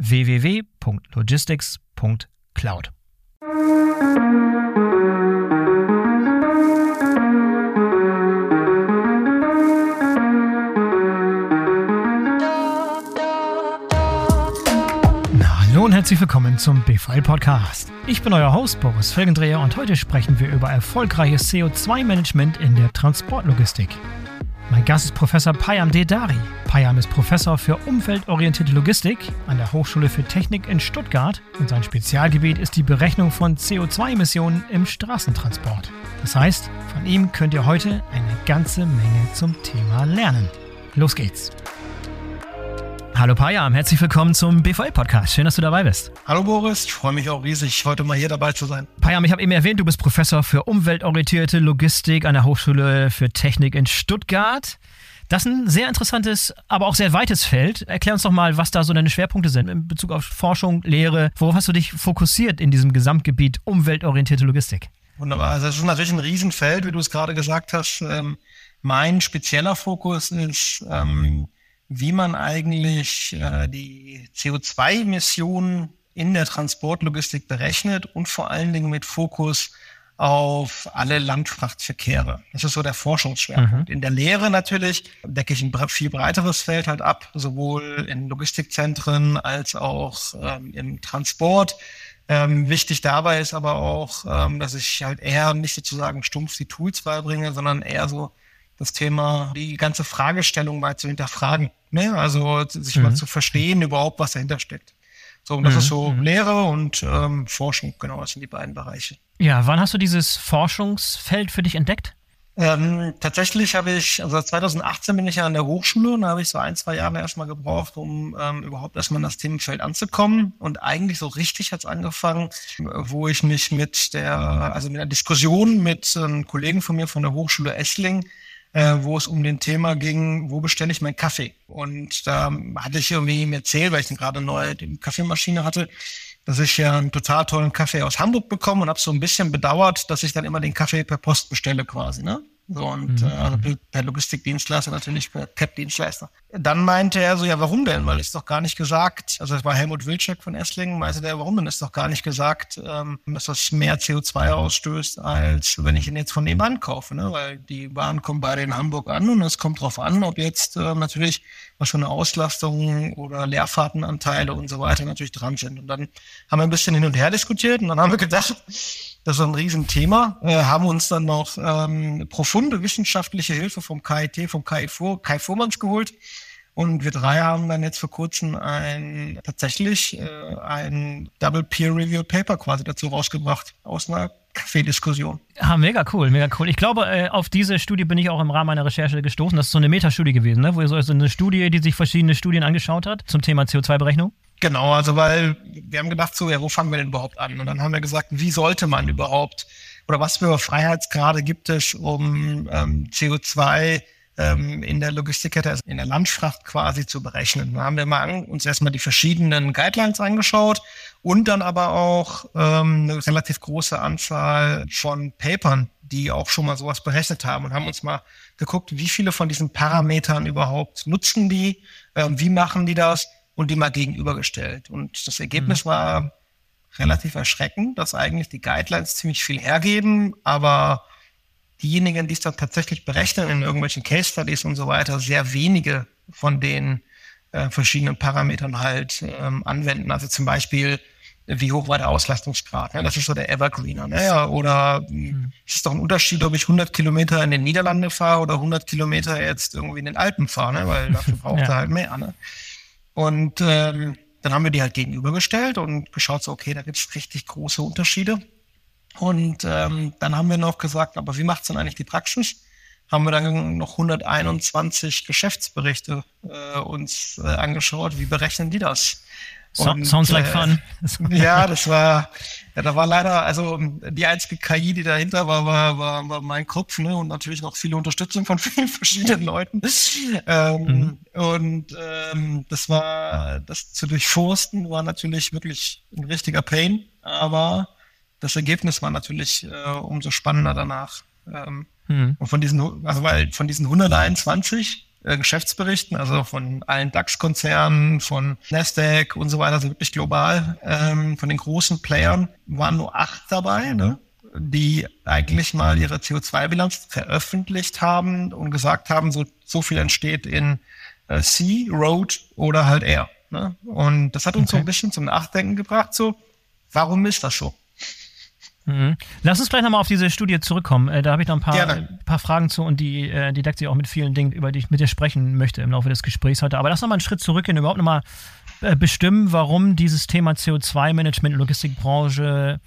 www.logistics.cloud. Hallo und herzlich willkommen zum BVL Podcast. Ich bin euer Host Boris Felgendreher und heute sprechen wir über erfolgreiches CO2-Management in der Transportlogistik. Mein Gast ist Professor Payam Dedari. Payam ist Professor für umweltorientierte Logistik an der Hochschule für Technik in Stuttgart und sein Spezialgebiet ist die Berechnung von CO2-Emissionen im Straßentransport. Das heißt, von ihm könnt ihr heute eine ganze Menge zum Thema lernen. Los geht's! Hallo Payam, herzlich willkommen zum BVL-Podcast. Schön, dass du dabei bist. Hallo Boris, ich freue mich auch riesig, heute mal hier dabei zu sein. Payam, ich habe eben erwähnt, du bist Professor für umweltorientierte Logistik an der Hochschule für Technik in Stuttgart. Das ist ein sehr interessantes, aber auch sehr weites Feld. Erklär uns doch mal, was da so deine Schwerpunkte sind in Bezug auf Forschung, Lehre. Worauf hast du dich fokussiert in diesem Gesamtgebiet umweltorientierte Logistik? Wunderbar. Also das ist natürlich ein Riesenfeld, wie du es gerade gesagt hast. Ähm, mein spezieller Fokus ist ähm, wie man eigentlich äh, die CO2-Emissionen in der Transportlogistik berechnet und vor allen Dingen mit Fokus auf alle Landfrachtverkehre. Das ist so der Forschungsschwerpunkt. Mhm. In der Lehre natürlich decke ich ein viel breiteres Feld halt ab, sowohl in Logistikzentren als auch ähm, im Transport. Ähm, wichtig dabei ist aber auch, ähm, dass ich halt eher nicht sozusagen stumpf die Tools beibringe, sondern eher so das Thema, die ganze Fragestellung mal zu hinterfragen. Ne? Also sich mhm. mal zu verstehen überhaupt, was dahinter steckt. So, und das mhm. ist so mhm. Lehre und ähm, Forschung, genau, das sind die beiden Bereiche. Ja, wann hast du dieses Forschungsfeld für dich entdeckt? Ähm, tatsächlich habe ich, also 2018 bin ich ja an der Hochschule und da habe ich so ein, zwei Jahre erstmal gebraucht, um ähm, überhaupt erstmal in das Themenfeld anzukommen. Und eigentlich so richtig hat es angefangen, wo ich mich mit der, also mit der Diskussion mit einem Kollegen von mir von der Hochschule Essling äh, wo es um den Thema ging, wo bestelle ich meinen Kaffee? Und da hatte ich irgendwie ihm erzählt, weil ich gerade neu die Kaffeemaschine hatte, dass ich ja einen total tollen Kaffee aus Hamburg bekomme und habe so ein bisschen bedauert, dass ich dann immer den Kaffee per Post bestelle quasi, ne? So, und mhm. äh, also per Logistikdienstleister, natürlich per CAP-Dienstleister. Dann meinte er so, ja, warum denn? Weil ist doch gar nicht gesagt, also das war Helmut Wilczek von Esslingen, meinte der, warum denn ist doch gar nicht gesagt, ähm, dass das mehr CO2 ausstößt, als wenn ich ihn jetzt von nebenan kaufe, ne? Weil die Bahn kommt beide in Hamburg an und es kommt drauf an, ob jetzt äh, natürlich was schon eine Auslastung oder Leerfahrtenanteile und so weiter natürlich dran sind. Und dann haben wir ein bisschen hin und her diskutiert und dann haben wir gedacht, das ist ein Riesenthema. Äh, haben uns dann noch ähm, profunde wissenschaftliche Hilfe vom KIT, vom KI, Vor Kai Vormanns geholt. Und wir drei haben dann jetzt vor kurzem ein tatsächlich äh, ein Double Peer Review Paper quasi dazu rausgebracht aus einer Kaffeediskussion. Ah, mega cool, mega cool. Ich glaube, äh, auf diese Studie bin ich auch im Rahmen meiner Recherche gestoßen. Das ist so eine Metastudie gewesen, ne? wo so eine Studie, die sich verschiedene Studien angeschaut hat zum Thema CO2-Berechnung. Genau, also weil wir haben gedacht, so, ja, wo fangen wir denn überhaupt an? Und dann haben wir gesagt, wie sollte man überhaupt oder was für Freiheitsgrade gibt es, um ähm, CO2 ähm, in der Logistikkette, also in der Landfracht quasi zu berechnen. Da haben wir mal an, uns erstmal die verschiedenen Guidelines angeschaut und dann aber auch ähm, eine relativ große Anzahl von Papern, die auch schon mal sowas berechnet haben und haben uns mal geguckt, wie viele von diesen Parametern überhaupt nutzen die, äh, wie machen die das und die mal gegenübergestellt. Und das Ergebnis mhm. war relativ erschreckend, dass eigentlich die Guidelines ziemlich viel hergeben, aber diejenigen, die es dann tatsächlich berechnen in irgendwelchen Case Studies und so weiter, sehr wenige von den äh, verschiedenen Parametern halt ähm, anwenden. Also zum Beispiel, wie hoch war der Auslastungsgrad? Ne? Das ist so der Evergreener. Ne? Oder mhm. ist es doch ein Unterschied, ob ich 100 Kilometer in den Niederlanden fahre oder 100 Kilometer jetzt irgendwie in den Alpen fahre, ne? weil dafür braucht ja. er halt mehr. Ne? Und ähm, dann haben wir die halt gegenübergestellt und geschaut, so, okay, da gibt es richtig große Unterschiede. Und ähm, dann haben wir noch gesagt, aber wie macht's denn eigentlich die Praxis? Haben wir dann noch 121 Geschäftsberichte äh, uns äh, angeschaut, wie berechnen die das? Und, Sounds like äh, fun. ja, das war, ja, da war leider, also die einzige KI, die dahinter war, war, war, war mein Kopf, ne? Und natürlich noch viele Unterstützung von vielen verschiedenen Leuten. Ähm, mhm. Und ähm, das war, das zu durchforsten, war natürlich wirklich ein richtiger Pain, aber das Ergebnis war natürlich äh, umso spannender danach. Ähm, mhm. Und von diesen, also weil von diesen 121 äh, Geschäftsberichten, also von allen DAX-Konzernen, von Nasdaq und so weiter, also wirklich global, ähm, von den großen Playern waren nur acht dabei, ne? die eigentlich mal ihre CO2-Bilanz veröffentlicht haben und gesagt haben, so, so viel entsteht in äh, Sea, Road oder halt Air. Ne? Und das hat uns okay. so ein bisschen zum Nachdenken gebracht, so, warum ist das so? Mhm. Lass uns gleich nochmal auf diese Studie zurückkommen. Äh, da habe ich noch ein paar, äh, paar Fragen zu und die, äh, die deckt sich auch mit vielen Dingen, über die ich mit dir sprechen möchte im Laufe des Gesprächs heute. Aber lass nochmal einen Schritt zurückgehen, überhaupt nochmal äh, bestimmen, warum dieses Thema CO2-Management in der Logistikbranche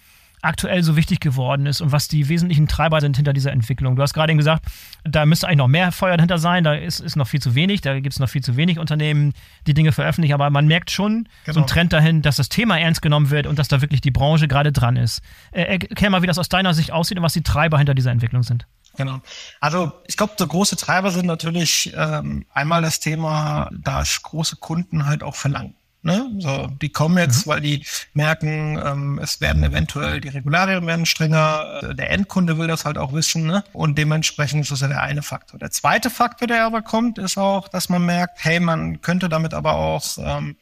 aktuell so wichtig geworden ist und was die wesentlichen Treiber sind hinter dieser Entwicklung. Du hast gerade gesagt, da müsste eigentlich noch mehr Feuer dahinter sein, da ist, ist noch viel zu wenig, da gibt es noch viel zu wenig Unternehmen, die Dinge veröffentlichen, aber man merkt schon genau. so einen Trend dahin, dass das Thema ernst genommen wird und dass da wirklich die Branche gerade dran ist. Äh, erklär mal, wie das aus deiner Sicht aussieht und was die Treiber hinter dieser Entwicklung sind. Genau. Also ich glaube, so große Treiber sind natürlich ähm, einmal das Thema, dass große Kunden halt auch verlangen. Ne? So, die kommen jetzt, mhm. weil die merken, ähm, es werden eventuell die Regularien werden strenger. Äh, der Endkunde will das halt auch wissen. Ne? Und dementsprechend ist das ja der eine Faktor. Der zweite Faktor, der aber kommt, ist auch, dass man merkt, hey, man könnte damit aber auch ähm,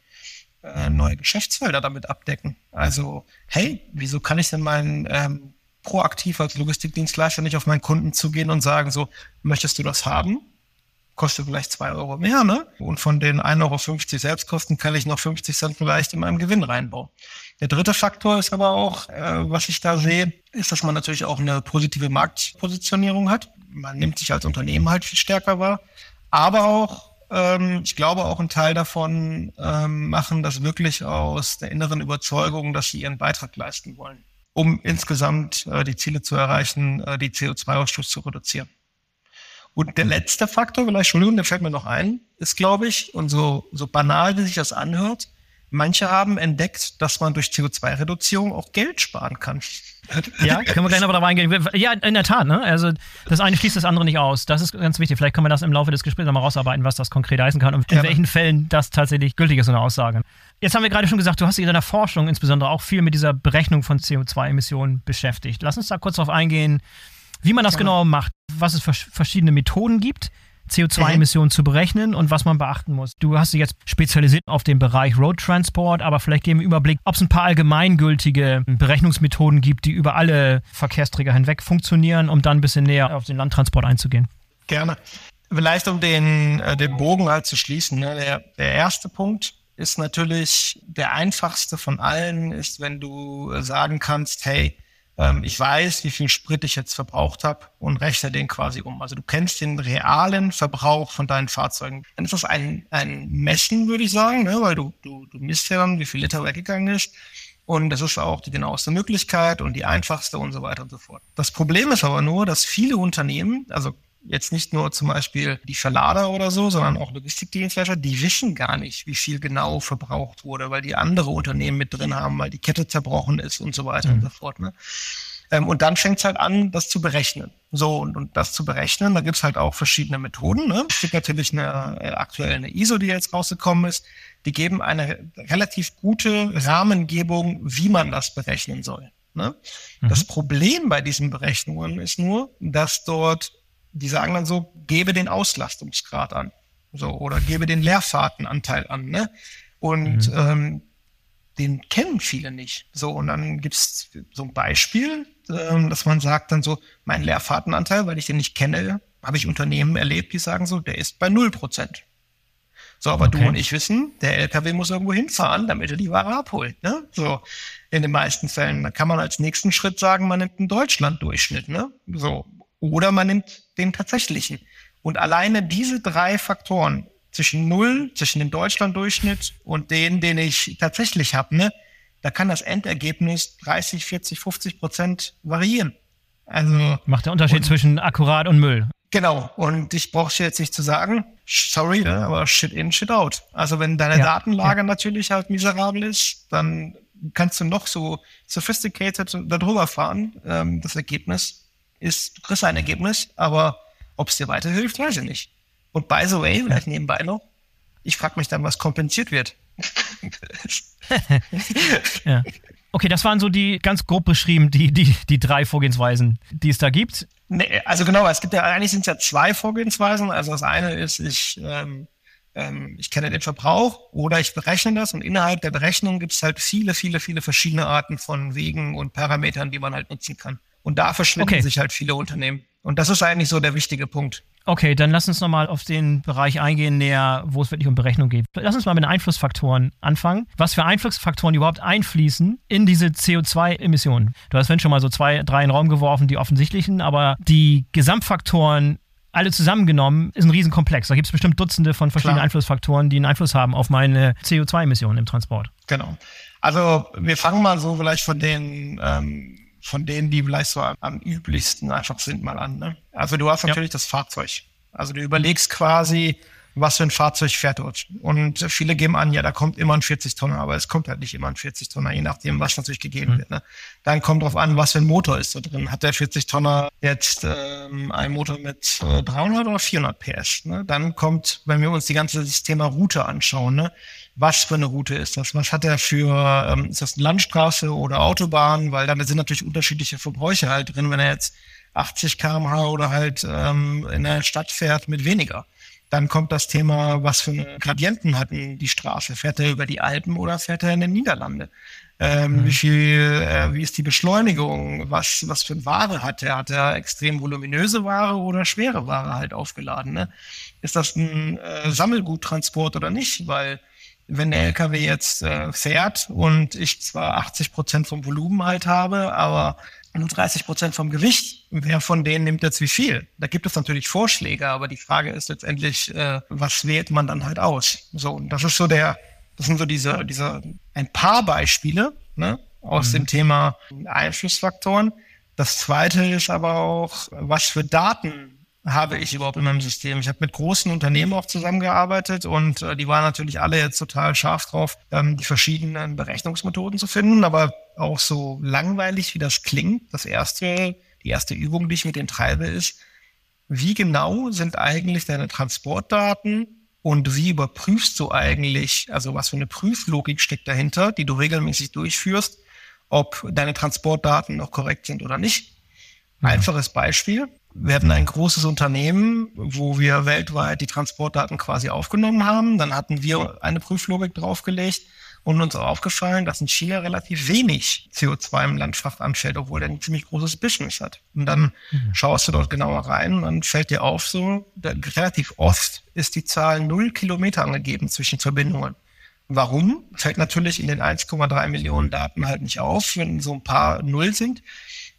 äh, neue Geschäftsfelder damit abdecken. Also, hey, wieso kann ich denn meinen ähm, proaktiv als Logistikdienstleister nicht auf meinen Kunden zugehen und sagen, so, möchtest du das haben? Kostet vielleicht zwei Euro mehr, ne? Und von den 1,50 Euro Selbstkosten kann ich noch 50 Cent vielleicht in meinem Gewinn reinbauen. Der dritte Faktor ist aber auch, äh, was ich da sehe, ist, dass man natürlich auch eine positive Marktpositionierung hat. Man nimmt sich als Unternehmen halt viel stärker wahr. Aber auch, ähm, ich glaube auch ein Teil davon ähm, machen das wirklich aus der inneren Überzeugung, dass sie ihren Beitrag leisten wollen, um insgesamt äh, die Ziele zu erreichen, äh, die CO2-Ausstoß zu reduzieren. Und der letzte Faktor, vielleicht, Entschuldigung, der fällt mir noch ein, ist, glaube ich, und so, so banal, wie sich das anhört, manche haben entdeckt, dass man durch CO2-Reduzierung auch Geld sparen kann. Ja, können wir gleich noch darauf eingehen. Ja, in der Tat, ne? Also das eine schließt das andere nicht aus. Das ist ganz wichtig. Vielleicht können wir das im Laufe des Gesprächs nochmal rausarbeiten, was das konkret heißen kann und in ja. welchen Fällen das tatsächlich gültig ist, so eine Aussage. Jetzt haben wir gerade schon gesagt, du hast dich in deiner Forschung insbesondere auch viel mit dieser Berechnung von CO2-Emissionen beschäftigt. Lass uns da kurz darauf eingehen, wie man das genau macht, was es für verschiedene Methoden gibt, CO2-Emissionen mhm. zu berechnen und was man beachten muss. Du hast dich jetzt spezialisiert auf den Bereich Road Transport, aber vielleicht geben wir Überblick, ob es ein paar allgemeingültige Berechnungsmethoden gibt, die über alle Verkehrsträger hinweg funktionieren, um dann ein bisschen näher auf den Landtransport einzugehen. Gerne. Vielleicht um den, äh, den Bogen halt zu schließen. Ne? Der, der erste Punkt ist natürlich der einfachste von allen, ist, wenn du sagen kannst, hey, ich weiß, wie viel Sprit ich jetzt verbraucht habe und rechne den quasi um. Also du kennst den realen Verbrauch von deinen Fahrzeugen. Dann ist das ein, ein Messen, würde ich sagen, ne? weil du, du, du misst ja dann, wie viel Liter weggegangen ist. Und das ist auch die genaueste Möglichkeit und die einfachste und so weiter und so fort. Das Problem ist aber nur, dass viele Unternehmen, also jetzt nicht nur zum Beispiel die Verlader oder so, sondern auch Logistikdienstleister, die wissen gar nicht, wie viel genau verbraucht wurde, weil die andere Unternehmen mit drin haben, weil die Kette zerbrochen ist und so weiter mhm. und so fort. Ne? Ähm, und dann fängt es halt an, das zu berechnen. So, und, und das zu berechnen, da gibt's halt auch verschiedene Methoden. Ne? Es gibt natürlich eine äh, aktuell eine ISO, die jetzt rausgekommen ist. Die geben eine relativ gute Rahmengebung, wie man das berechnen soll. Ne? Mhm. Das Problem bei diesen Berechnungen ist nur, dass dort, die sagen dann so, gebe den Auslastungsgrad an. So, oder gebe den Leerfahrtenanteil an. Ne? Und mhm. ähm, den kennen viele nicht. So, und dann gibt's so ein Beispiel, ähm, dass man sagt dann so, mein Leerfahrtenanteil, weil ich den nicht kenne, habe ich Unternehmen erlebt, die sagen so, der ist bei null Prozent. So, aber okay. du und ich wissen, der LKW muss irgendwo hinfahren, damit er die Ware abholt. Ne? So, in den meisten Fällen. Da kann man als nächsten Schritt sagen, man nimmt einen Deutschland-Durchschnitt. Ne? So, oder man nimmt den tatsächlichen. Und alleine diese drei Faktoren zwischen null, zwischen dem Deutschland-Durchschnitt und den, den ich tatsächlich habe, ne, da kann das Endergebnis 30, 40, 50 Prozent variieren. Also macht der Unterschied und, zwischen akkurat und Müll. Genau. Und ich brauche jetzt nicht zu sagen, sorry, ne, aber shit in, shit out. Also wenn deine ja, Datenlage ja. natürlich halt miserabel ist, dann kannst du noch so sophisticated darüber fahren. Ähm, das Ergebnis ist, du kriegst ein Ergebnis, aber ob es dir weiterhilft, weiß ich nicht. Und by the way, vielleicht nebenbei noch, ich frage mich dann, was kompensiert wird. ja. Okay, das waren so die ganz grob beschrieben, die, die, die drei Vorgehensweisen, die es da gibt. Nee, also genau, es gibt ja eigentlich sind es ja zwei Vorgehensweisen. Also das eine ist, ich, ähm, ähm, ich kenne den Verbrauch oder ich berechne das und innerhalb der Berechnung gibt es halt viele, viele, viele verschiedene Arten von Wegen und Parametern, die man halt nutzen kann. Und da verschwinden okay. sich halt viele Unternehmen. Und das ist eigentlich so der wichtige Punkt. Okay, dann lass uns nochmal auf den Bereich eingehen, näher, wo es wirklich um Berechnung geht. Lass uns mal mit den Einflussfaktoren anfangen. Was für Einflussfaktoren überhaupt einfließen in diese CO2-Emissionen? Du hast vorhin schon mal so zwei, drei in den Raum geworfen, die offensichtlichen, aber die Gesamtfaktoren alle zusammengenommen ist ein Riesenkomplex. Da gibt es bestimmt Dutzende von verschiedenen Klar. Einflussfaktoren, die einen Einfluss haben auf meine CO2-Emissionen im Transport. Genau. Also wir fangen mal so vielleicht von den ähm, von denen, die vielleicht so am, üblichsten einfach sind, mal an. Ne? Also du hast natürlich ja. das Fahrzeug. Also du überlegst quasi, was für ein Fahrzeug fährt dort. Und viele geben an, ja, da kommt immer ein 40-Tonner, aber es kommt halt nicht immer ein 40-Tonner, je nachdem, was natürlich gegeben mhm. wird. Ne? Dann kommt drauf an, was für ein Motor ist da drin. Hat der 40-Tonner jetzt ähm, einen Motor mit äh, 300 oder 400 PS? Ne? Dann kommt, wenn wir uns die ganze Thema Route anschauen, ne? Was für eine Route ist das? Was hat er für, ähm, ist das eine Landstraße oder Autobahn? Weil da sind natürlich unterschiedliche Verbräuche halt drin, wenn er jetzt 80 kmh oder halt ähm, in der Stadt fährt mit weniger. Dann kommt das Thema, was für eine Gradienten hat die Straße? Fährt er über die Alpen oder fährt er in den Niederlande? Ähm, mhm. Wie viel, äh, wie ist die Beschleunigung? Was, was für eine Ware hat er? Hat er extrem voluminöse Ware oder schwere Ware halt aufgeladen? Ne? Ist das ein äh, Sammelguttransport oder nicht? Weil wenn der LKW jetzt äh, fährt und ich zwar 80 Prozent vom Volumen halt habe, aber nur 30 Prozent vom Gewicht, wer von denen nimmt jetzt wie viel? Da gibt es natürlich Vorschläge, aber die Frage ist letztendlich, äh, was wählt man dann halt aus? So, und das ist so der, das sind so diese, diese ein paar Beispiele ne, aus mhm. dem Thema Einflussfaktoren. Das zweite ist aber auch, was für Daten habe ich überhaupt in meinem System? Ich habe mit großen Unternehmen auch zusammengearbeitet und äh, die waren natürlich alle jetzt total scharf drauf, ähm, die verschiedenen Berechnungsmethoden zu finden, aber auch so langweilig, wie das klingt. Das erste, die erste Übung, die ich mit denen treibe, ist, wie genau sind eigentlich deine Transportdaten und wie überprüfst du eigentlich, also was für eine Prüflogik steckt dahinter, die du regelmäßig durchführst, ob deine Transportdaten noch korrekt sind oder nicht. Einfaches Beispiel. Wir hatten ein großes Unternehmen, wo wir weltweit die Transportdaten quasi aufgenommen haben. Dann hatten wir eine Prüflogik draufgelegt und uns auch aufgefallen, dass in Chile relativ wenig CO2 im Landfracht anfällt, obwohl er ein ziemlich großes Business hat. Und dann mhm. schaust du dort genauer rein und dann fällt dir auf, so relativ oft ist die Zahl null Kilometer angegeben zwischen Verbindungen. Warum? Fällt natürlich in den 1,3 Millionen Daten halt nicht auf, wenn so ein paar Null sind.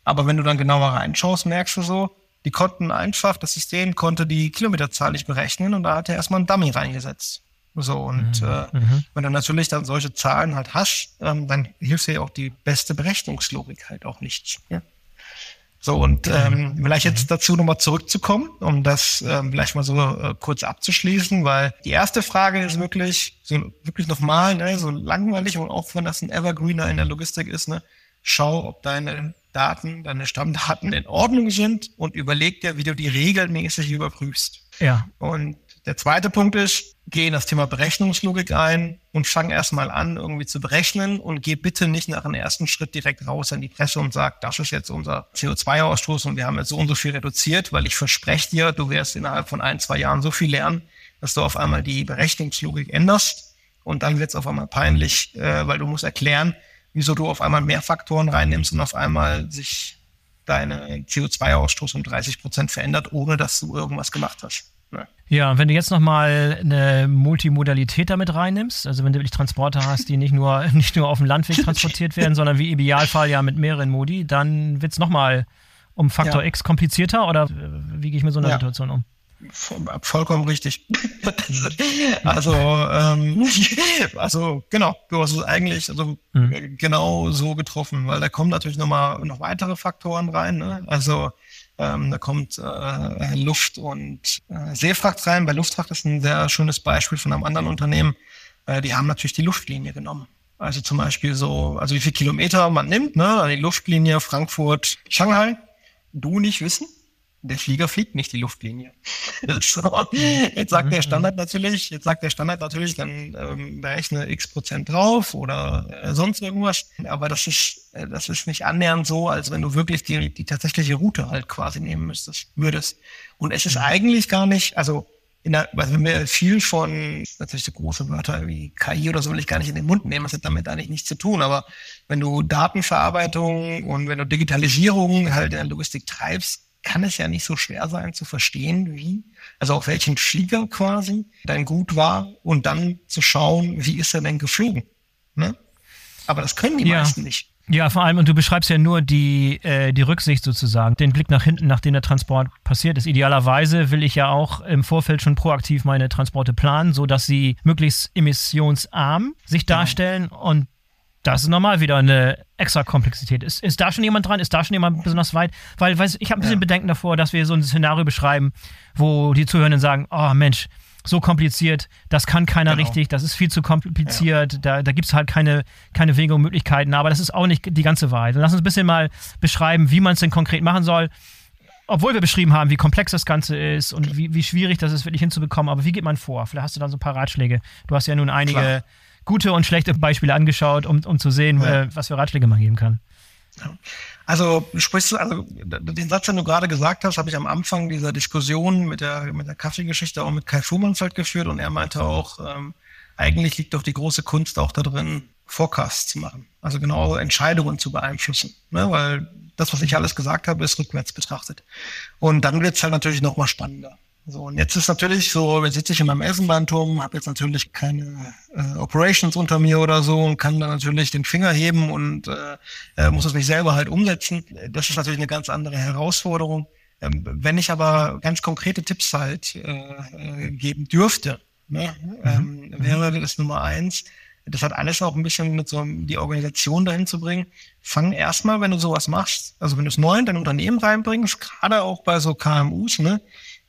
Aber wenn du dann genauer reinschaust, merkst du so, die konnten einfach, das System konnte die Kilometerzahl nicht berechnen und da hat er erstmal einen Dummy reingesetzt. So, und mhm. äh, mhm. wenn du natürlich dann solche Zahlen halt hast, ähm, dann hilft dir auch die beste Berechnungslogik halt auch nicht. Ja? So, und ähm, vielleicht jetzt dazu nochmal zurückzukommen, um das ähm, vielleicht mal so äh, kurz abzuschließen, weil die erste Frage ist wirklich, so wirklich nochmal, ne, so langweilig und auch wenn das ein Evergreener in der Logistik ist, ne, schau, ob deine Daten, deine Stammdaten in Ordnung sind und überleg dir, wie du die regelmäßig überprüfst. Ja. Und der zweite Punkt ist, geh in das Thema Berechnungslogik ein und fang erstmal an, irgendwie zu berechnen und geh bitte nicht nach dem ersten Schritt direkt raus in die Presse und sag, das ist jetzt unser CO2-Ausstoß und wir haben jetzt so und so viel reduziert, weil ich verspreche dir, du wirst innerhalb von ein, zwei Jahren so viel lernen, dass du auf einmal die Berechnungslogik änderst und dann wird es auf einmal peinlich, äh, weil du musst erklären, wieso du auf einmal mehr Faktoren reinnimmst und auf einmal sich deine CO2-Ausstoß um 30 Prozent verändert, ohne dass du irgendwas gemacht hast. Ne? Ja, wenn du jetzt nochmal eine Multimodalität damit reinnimmst, also wenn du wirklich Transporter hast, die nicht nur, nicht nur auf dem Landweg transportiert werden, sondern wie Idealfall ja mit mehreren Modi, dann wird es nochmal um Faktor ja. X komplizierter oder wie gehe ich mit so einer ja. Situation um? Vollkommen richtig. also, ähm, also genau, du hast es eigentlich also, mhm. genau so getroffen, weil da kommen natürlich nochmal noch weitere Faktoren rein. Ne? Also ähm, da kommt äh, Luft- und äh, Seefracht rein. Bei Luftfracht ist ein sehr schönes Beispiel von einem anderen Unternehmen. Äh, die haben natürlich die Luftlinie genommen. Also zum Beispiel so, also wie viel Kilometer man nimmt, ne? Die Luftlinie Frankfurt, Shanghai. Du nicht wissen, der Flieger fliegt nicht die Luftlinie. so. Jetzt sagt der Standard natürlich, jetzt sagt der Standard natürlich, dann ähm, berechne x Prozent drauf oder äh, sonst irgendwas. Aber das ist, äh, das ist nicht annähernd so, als wenn du wirklich die, die tatsächliche Route halt quasi nehmen müsstest, würdest. Und es ist eigentlich gar nicht, also in der, also wenn wir viel von, natürlich so große Wörter wie KI oder so will ich gar nicht in den Mund nehmen, das hat damit eigentlich nichts zu tun, aber wenn du Datenverarbeitung und wenn du Digitalisierung halt in der Logistik treibst, kann es ja nicht so schwer sein zu verstehen, wie, also auf welchen Flieger quasi dein Gut war und dann zu schauen, wie ist er denn geflogen. Ne? Aber das können die ja. meisten nicht. Ja, vor allem, und du beschreibst ja nur die, äh, die Rücksicht sozusagen, den Blick nach hinten, nachdem der Transport passiert ist. Idealerweise will ich ja auch im Vorfeld schon proaktiv meine Transporte planen, sodass sie möglichst emissionsarm sich genau. darstellen und das ist normal wieder eine extra Komplexität. Ist, ist da schon jemand dran? Ist da schon jemand besonders weit? Weil, weiß, ich habe ein bisschen ja. Bedenken davor, dass wir so ein Szenario beschreiben, wo die Zuhörenden sagen, oh Mensch, so kompliziert, das kann keiner genau. richtig, das ist viel zu kompliziert, ja. da, da gibt es halt keine, keine Wege und Möglichkeiten, aber das ist auch nicht die ganze Wahrheit. lass uns ein bisschen mal beschreiben, wie man es denn konkret machen soll. Obwohl wir beschrieben haben, wie komplex das Ganze ist und wie, wie schwierig das ist, wirklich hinzubekommen, aber wie geht man vor? Vielleicht hast du da so ein paar Ratschläge. Du hast ja nun einige Klar gute und schlechte Beispiele angeschaut, um, um zu sehen, ja. äh, was für Ratschläge man geben kann. Also sprichst du, also den Satz, den du gerade gesagt hast, habe ich am Anfang dieser Diskussion mit der mit der Kaffeegeschichte auch mit Kai Fuhrmannsfeld geführt und er meinte auch, ähm, eigentlich liegt doch die große Kunst auch da drin, Forecasts zu machen, also genau Entscheidungen zu beeinflussen, ne? weil das, was ich alles gesagt habe, ist rückwärts betrachtet. Und dann wird es halt natürlich noch mal spannender. So, und jetzt ist natürlich so, jetzt sitze ich in meinem Eisenbahnturm, habe jetzt natürlich keine äh, Operations unter mir oder so und kann dann natürlich den Finger heben und äh, äh, muss es mich selber halt umsetzen. Das ist natürlich eine ganz andere Herausforderung. Ähm, wenn ich aber ganz konkrete Tipps halt äh, äh, geben dürfte, ne, mhm. ähm, wäre das Nummer eins, das hat alles auch ein bisschen mit so die Organisation dahin zu bringen. Fang erstmal, wenn du sowas machst, also wenn du es neu in dein Unternehmen reinbringst, gerade auch bei so KMUs, ne,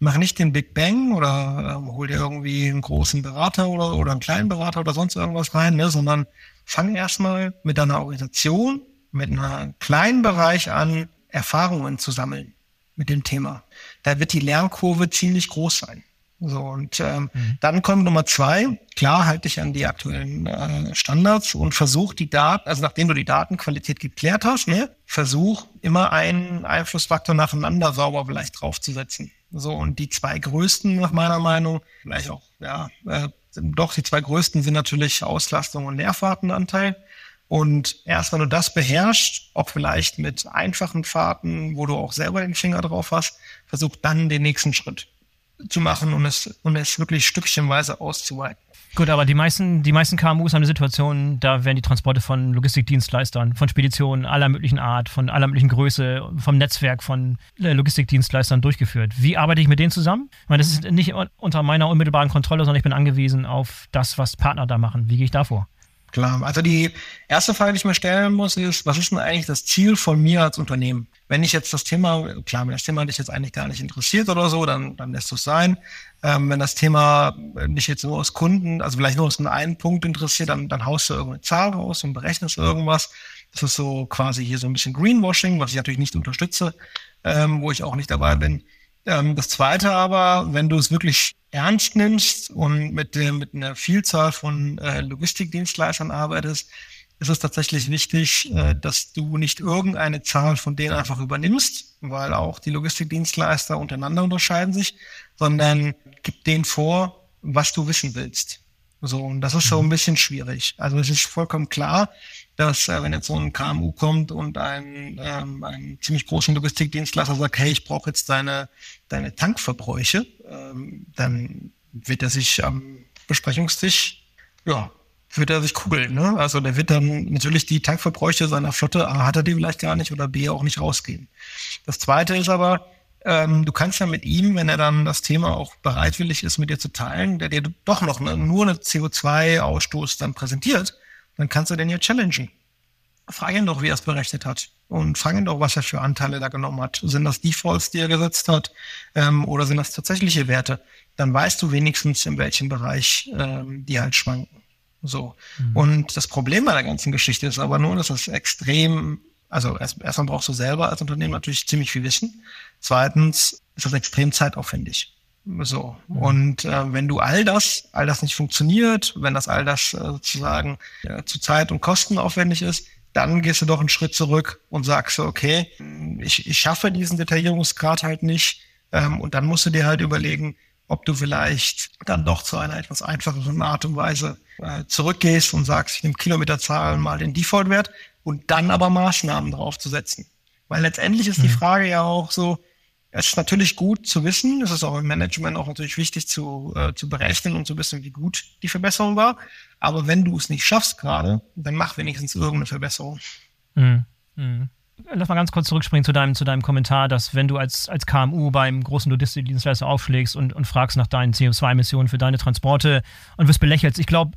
mach nicht den Big Bang oder ähm, hol dir irgendwie einen großen Berater oder, oder einen kleinen Berater oder sonst irgendwas rein, ne, sondern fang erstmal mit deiner Organisation, mit einem kleinen Bereich an, Erfahrungen zu sammeln mit dem Thema. Da wird die Lernkurve ziemlich groß sein. So, und ähm, mhm. dann kommt Nummer zwei, klar, halte dich an die aktuellen äh, Standards und versuch die Daten, also nachdem du die Datenqualität geklärt hast, ne, versuch immer einen Einflussfaktor nacheinander sauber vielleicht draufzusetzen. So, und die zwei größten, nach meiner Meinung, vielleicht auch, ja, äh, doch, die zwei größten sind natürlich Auslastung und Leerfahrtenanteil. Und erst wenn du das beherrschst, auch vielleicht mit einfachen Fahrten, wo du auch selber den Finger drauf hast, versuch dann den nächsten Schritt zu machen und es, und es wirklich stückchenweise auszuweiten. Gut, aber die meisten, die meisten KMUs haben eine Situation, da werden die Transporte von Logistikdienstleistern, von Speditionen aller möglichen Art, von aller möglichen Größe, vom Netzwerk von äh, Logistikdienstleistern durchgeführt. Wie arbeite ich mit denen zusammen? Ich meine, das ist nicht unter meiner unmittelbaren Kontrolle, sondern ich bin angewiesen auf das, was Partner da machen. Wie gehe ich da vor? Klar, also die erste Frage, die ich mir stellen muss, ist, was ist denn eigentlich das Ziel von mir als Unternehmen? Wenn ich jetzt das Thema, klar, wenn das Thema dich jetzt eigentlich gar nicht interessiert oder so, dann, dann lässt es sein. Ähm, wenn das Thema dich jetzt nur aus Kunden, also vielleicht nur aus einem einen Punkt interessiert, dann, dann haust du irgendeine Zahl raus und berechnest irgendwas. Das ist so quasi hier so ein bisschen Greenwashing, was ich natürlich nicht unterstütze, ähm, wo ich auch nicht dabei bin. Ähm, das zweite aber, wenn du es wirklich ernst nimmst und mit, dem, mit einer Vielzahl von äh, Logistikdienstleistern arbeitest, ist es tatsächlich wichtig, äh, dass du nicht irgendeine Zahl von denen einfach übernimmst, weil auch die Logistikdienstleister untereinander unterscheiden sich, sondern gib denen vor, was du wissen willst. So, und das ist so ein bisschen schwierig. Also es ist vollkommen klar, dass äh, wenn jetzt so ein KMU kommt und ein, ähm, ein ziemlich großen Logistikdienstleister sagt, hey, ich brauche jetzt deine, deine Tankverbräuche, ähm, dann wird er sich am Besprechungstisch, ja, wird er sich kugeln. Ne? Also der wird dann natürlich die Tankverbräuche seiner Flotte, A, hat er die vielleicht gar nicht oder B, auch nicht rausgehen. Das Zweite ist aber, ähm, du kannst ja mit ihm, wenn er dann das Thema auch bereitwillig ist, mit dir zu teilen, der dir doch noch ne, nur eine CO2-Ausstoß dann präsentiert, dann kannst du den ja challengen. Frag ihn doch, wie er es berechnet hat. Und frag ihn doch, was er für Anteile da genommen hat. Sind das Defaults, die er gesetzt hat? Ähm, oder sind das tatsächliche Werte? Dann weißt du wenigstens, in welchem Bereich ähm, die halt schwanken. So. Mhm. Und das Problem bei der ganzen Geschichte ist aber nur, dass das extrem, also erst, erstmal brauchst du selber als Unternehmen natürlich ziemlich viel Wissen. Zweitens ist das extrem zeitaufwendig. So. Mhm. Und äh, wenn du all das, all das nicht funktioniert, wenn das all das äh, sozusagen äh, zu Zeit und Kosten aufwendig ist, dann gehst du doch einen Schritt zurück und sagst so, okay, ich, ich schaffe diesen Detaillierungsgrad halt nicht. Ähm, und dann musst du dir halt überlegen, ob du vielleicht dann doch zu einer etwas einfacheren Art und Weise äh, zurückgehst und sagst, ich nehme Kilometerzahlen mal den Default-Wert und dann aber Maßnahmen draufzusetzen. Weil letztendlich ist mhm. die Frage ja auch so, es ist natürlich gut zu wissen, es ist auch im Management auch natürlich wichtig zu, äh, zu berechnen und zu wissen, wie gut die Verbesserung war. Aber wenn du es nicht schaffst gerade, dann mach wenigstens irgendeine Verbesserung. Mhm. Mhm. Lass mal ganz kurz zurückspringen zu deinem, zu deinem Kommentar, dass wenn du als, als KMU beim großen Logistikdienstleister aufschlägst und, und fragst nach deinen CO2-Emissionen für deine Transporte und wirst belächelt. Ich glaube,